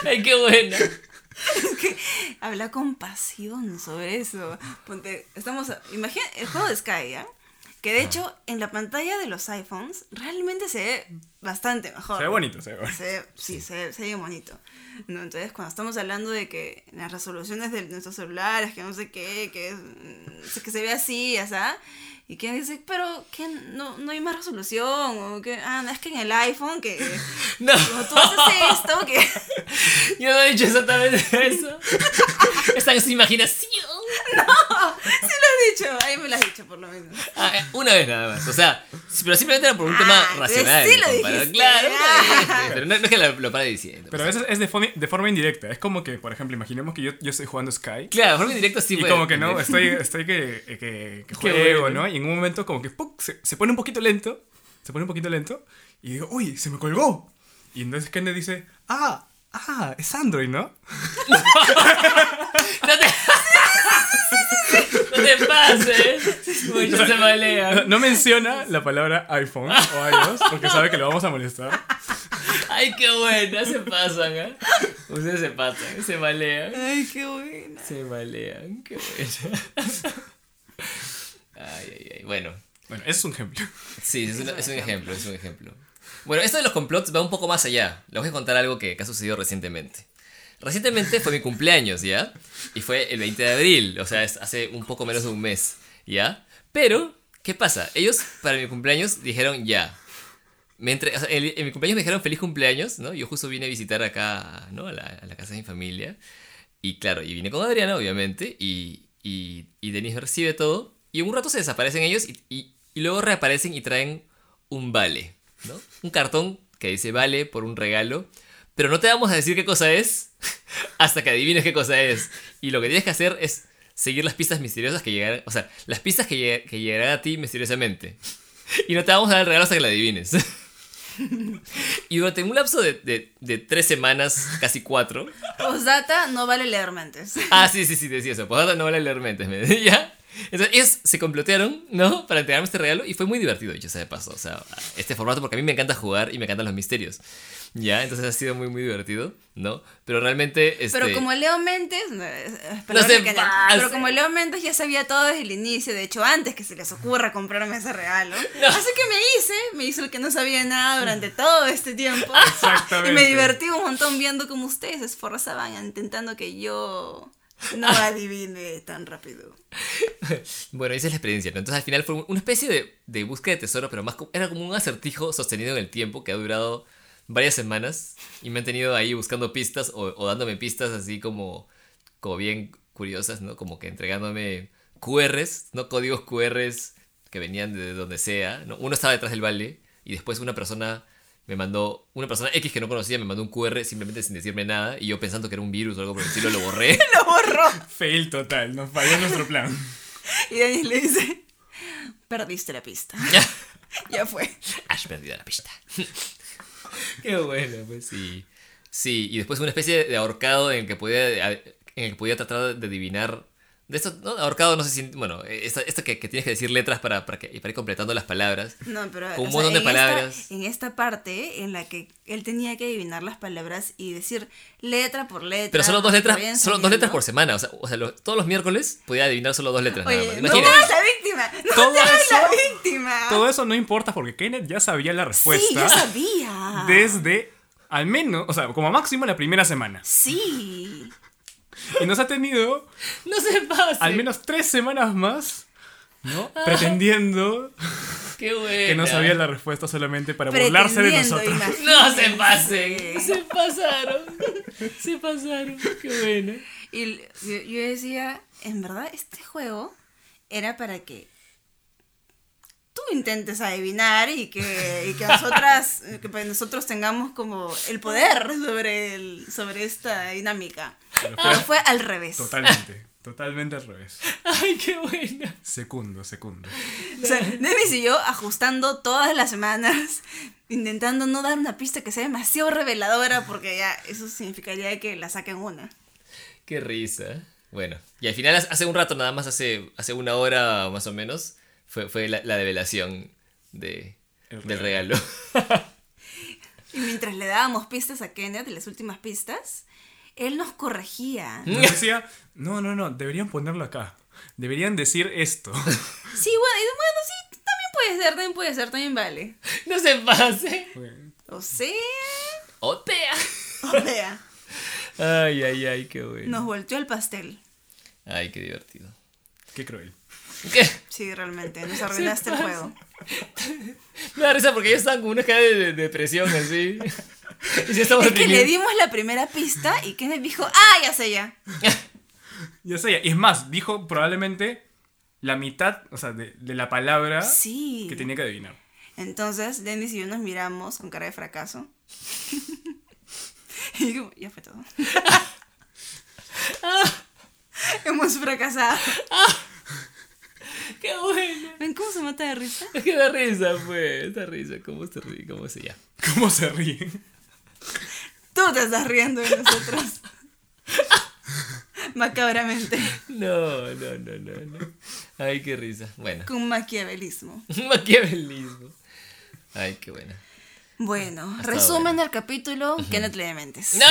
Ay, qué buena. habla con pasión sobre eso. Ponte, estamos, imagina el juego de Sky, ¿ya? Que de hecho en la pantalla de los iPhones realmente se ve bastante mejor. se ve bonito, se ve bonito. Se ve- sí, Se, ve, se ve bonito. ¿no? Entonces, cuando estamos hablando de que las resoluciones de nuestros celulares, que no sé qué, que, es- que se ve así, ya sabes. Y quien dice, pero que no, no hay más resolución, o que, ah, no, es que en el iPhone, que No, como tú haces esto, que yo no he dicho exactamente eso. Esa es imaginación. sí lo has dicho, ahí me lo has dicho por lo menos. Ah, eh, una vez nada más. O sea, pero simplemente era por un tema Ah, racional. sí lo dijiste. Claro, una vez Ah. pero no, no es que lo, lo pare diciendo. Pero a veces es de, forma- de forma indirecta. Es como que, por ejemplo, imaginemos que yo, yo estoy jugando Sky. Claro, de forma indirecta sí Y fue- como que no, estoy, estoy que, que, que Qué juego, bueno. ¿no? Y en un momento como que ¡puc! se, se pone un poquito lento. Se pone un poquito lento. Y digo, uy, se me colgó. Y entonces Kenneth dice, ah, ah, es Android, ¿no? No te, no te pases. Muchos se No, malean. no menciona la palabra iPhone o iOS porque sabe que lo vamos a molestar. Ay, qué buena, se pasan, ¿eh? Ustedes se pasan, se malean. Ay, qué buena. Se malean, qué buena. Ay, ay, ay. Bueno, Bueno, ese es un ejemplo. sí, es, una- es un ejemplo, es un ejemplo. Bueno, esto de los complots va un poco más allá. Les voy a contar algo que, que ha sucedido recientemente. Recientemente fue mi cumpleaños, ¿ya? Y fue el 20 de abril, o sea, es hace un poco menos de un mes, ¿ya? Pero, ¿qué pasa? Ellos para mi cumpleaños dijeron ya. Me entre- o sea, en, en mi cumpleaños me dijeron feliz cumpleaños, ¿no? Yo justo vine a visitar acá, ¿no? A la, a la casa de mi familia. Y claro, y vine con Adriana, obviamente, y, y, y Denise me recibe todo. Y un rato se desaparecen ellos y, y- y luego reaparecen y traen un vale, ¿no? Un cartón que dice vale por un regalo. Pero no te vamos a decir qué cosa es hasta que adivines qué cosa es. Y lo que tienes que hacer es seguir las pistas misteriosas que llegarán. O sea, las pistas que, lleg- que llegarán a ti misteriosamente. Y no te vamos a dar el regalo hasta que la adivines. Y durante un lapso de, de- de tres semanas, casi cuatro. Postdata, no vale leer mentes. Ah, sí, sí, sí, decía eso. Pues no vale leer mentes, me decía. Entonces, ellos se complotearon, ¿no? Para entregarme este regalo y fue muy divertido, dicho sea de paso. O sea, este formato, porque a mí me encanta jugar y me encantan los misterios. Ya, entonces ha sido muy, muy divertido, ¿no? Pero realmente. Este... Pero como Leo Mentes, no, es No se que- pase. pero como Leo Mentes ya sabía todo desde el inicio, de hecho antes que se les ocurra comprarme ese regalo, así que me hice, me hizo el que no sabía nada durante todo este tiempo. Exactamente. Y me divertí un montón viendo cómo ustedes se esforzaban intentando que yo no adivine tan rápido. Bueno, esa es la experiencia, ¿no? Entonces al final fue una especie de, de búsqueda de tesoro, pero más co- era como un acertijo sostenido en el tiempo que ha durado varias semanas y me han tenido ahí buscando pistas o, o dándome pistas así como, como bien curiosas, ¿no? Como que entregándome QRs, ¿no? Códigos QRs que venían de donde sea, ¿no? Uno estaba detrás del vale y después una persona me mandó, una persona X que no conocía me mandó un QR simplemente sin decirme nada y yo pensando que era un virus o algo por el estilo lo borré. Lo Fail total, nos falló nuestro plan. Y Daniel le dice, perdiste la pista. ya fue. Has perdido la pista. Qué bueno, pues sí. Sí, y después una especie de ahorcado en el que podía, en el que podía tratar de adivinar. De esto, ¿no? Ahorcado, no sé si. Bueno, esto, esto que, que tienes que decir letras para, para, que, para ir completando las palabras. No, pero Con un o sea, montón de en esta- palabras. en esta parte en la que él tenía que adivinar las palabras y decir letra por letra. Pero solo dos letras, solo dos letras por semana. O sea, o sea, lo- todos los miércoles podía adivinar solo dos letras nada Oye, más. no te hagas la víctima. No Todo te hagas la eso- víctima. Todo eso no importa porque Kenneth ya sabía la respuesta. Sí, yo sabía. Desde al menos, o sea, como máximo la primera semana. Sí. Y nos ha tenido No se pase. al menos tres semanas más, ¿no? Pretendiendo Qué bueno. que no sabía la respuesta solamente para burlarse de nosotros. No se pasen. Se pasaron. Se pasaron. Qué bueno. Y yo decía, en verdad, este juego era para que tú intentes adivinar y que, y que nosotras, que pues nosotros tengamos como el poder sobre, el, sobre esta dinámica. Pero Pero fue al revés. Totalmente, totalmente al revés. Ay, qué buena. Secundo, secundo. O sea, Denis y yo ajustando todas las semanas, intentando no dar una pista que sea demasiado reveladora, porque ya eso significaría que la saquen una. Qué risa. Bueno, y al final, hace un rato, nada más, hace, hace una hora más o menos, fue, fue la, la develación de, El del regalo. Y mientras le dábamos pistas a Kenneth, las últimas pistas, él nos corregía. Nos decía, no, no, no, deberían ponerlo acá. Deberían decir esto. Sí, bueno, y bueno, sí, también puede ser, también puede ser, también vale. no se pase. O sea, Otea. o sea, Ay, ay, ay, qué bueno. nos volteó el pastel. Ay, qué divertido. Qué cruel. ¿Qué? Sí, realmente, nos arruinaste el juego. Me da risa porque ellos estaban con una cara de, de depresión así. Y Es que le dimos la primera pista y Kenneth dijo, ah, ya sé ya. Ya sé, y es más, dijo probablemente la mitad, o sea, de, de la palabra Sí. que tenía que adivinar. Entonces, Dennis y yo nos miramos con cara de fracaso. y como, ya fue todo. Hemos fracasado. Qué bueno. ¿Ven cómo se mata de risa? Es que da risa, pues. Da risa. ¿Cómo se ríe? ¿Cómo se llama? ¿Cómo se ríe? Tú te estás riendo de nosotros. Macabramente. No, no, no, no, no. Ay, qué risa. Bueno. Con maquiavelismo. Maquiavelismo. Ay, qué buena. Bueno, estado resumen bueno. del capítulo, Kenneth lee mentes. ¡No!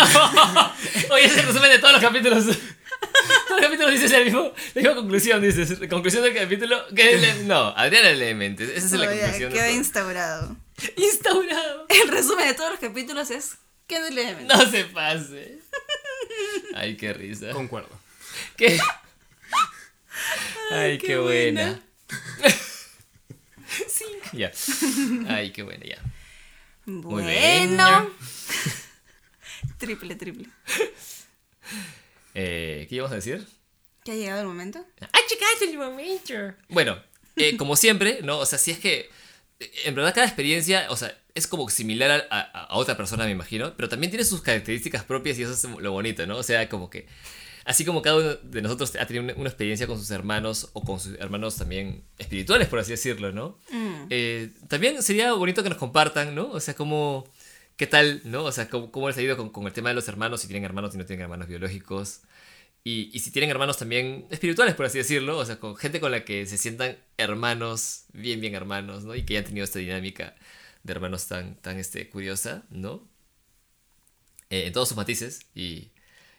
Oye, ese es el resumen de todos los capítulos. Todos los capítulos dices el mismo, la misma conclusión, dices. Conclusión del capítulo. Que es el- no, Adriana Elementes. Esa es la Oye, conclusión. queda todo. instaurado. Instaurado. El resumen de todos los capítulos es que no le No se pase. Ay, qué risa. Concuerdo. ¿Qué? Ay, qué, qué buena. sí. Ya. Ay, qué buena, ya. Muy bien. Bueno. triple, triple. Eh, ¿Qué íbamos a decir? ¿Ya ha llegado el momento? ¡Ah, checaste el momento! Bueno, eh, como siempre, ¿no? O sea, si es que. eh, En verdad, cada experiencia, o sea, es como similar a, a- a otra persona, me imagino, pero también tiene sus características propias y eso es lo bonito, ¿no? O sea, como que. Así como cada uno de nosotros ha tenido una, una experiencia con sus hermanos o con sus hermanos también espirituales, por así decirlo, ¿no? Mm. Eh, también sería bonito que nos compartan, ¿no? O sea, cómo. ¿Qué tal, no? O sea, cómo, cómo les ha ido con, con el tema de los hermanos, si tienen hermanos, si no tienen hermanos biológicos. Y, y si tienen hermanos también espirituales, por así decirlo, o sea, con gente con la que se sientan hermanos, bien, bien hermanos, ¿no? Y que hayan tenido esta dinámica de hermanos tan, tan este, curiosa, ¿no? Eh, en todos sus matices. Y,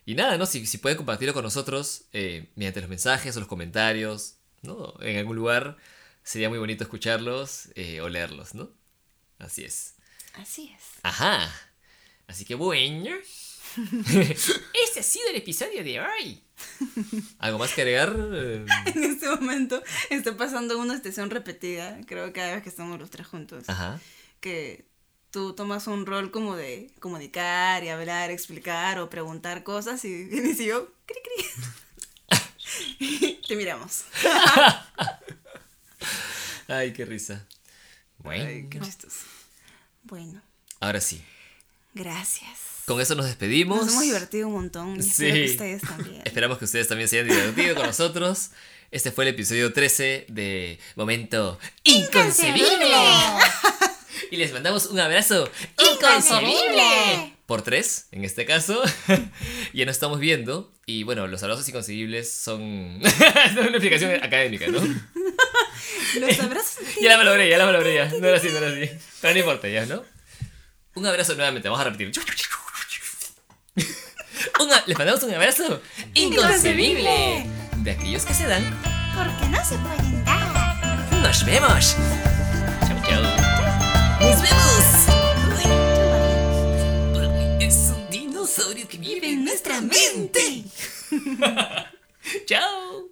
y nada, ¿no? Si, si pueden compartirlo con nosotros eh, mediante los mensajes o los comentarios, ¿no? En algún lugar, sería muy bonito escucharlos eh, o leerlos, ¿no? Así es. Así es. Ajá. Así que bueno. Este ha sido el episodio de hoy. ¿Algo más que agregar? En este momento está pasando una estación repetida, creo que cada vez que estamos los tres juntos. Ajá. Que tú tomas un rol como de comunicar y hablar, explicar o preguntar cosas y vienes y yo, cri cri. Te miramos. Ay, qué risa. Bueno. Ay, qué chistoso. Bueno, Ahora sí. gracias. Con eso nos despedimos. Nos hemos divertido un montón y espero que Sí. ustedes también. Esperamos que ustedes también se hayan divertido con nosotros. Este fue el episodio 13 de Momento Inconcebible. Y les mandamos un abrazo inconcebible. Por tres, en este caso. ya nos estamos viendo. Y bueno, los abrazos inconcebibles son. es una explicación académica, ¿no? Los abrazos. Ya la valoré, ya la valoré, ya. No era así, no era así. Pero no importa, ya, ¿no? Un abrazo nuevamente, vamos a repetir. Un a- les mandamos un abrazo inconcebible. De aquellos que se dan. Porque no se pueden dar. Nos vemos. Chau, chau. dinosaurio que vive en nuestra mente. Chao.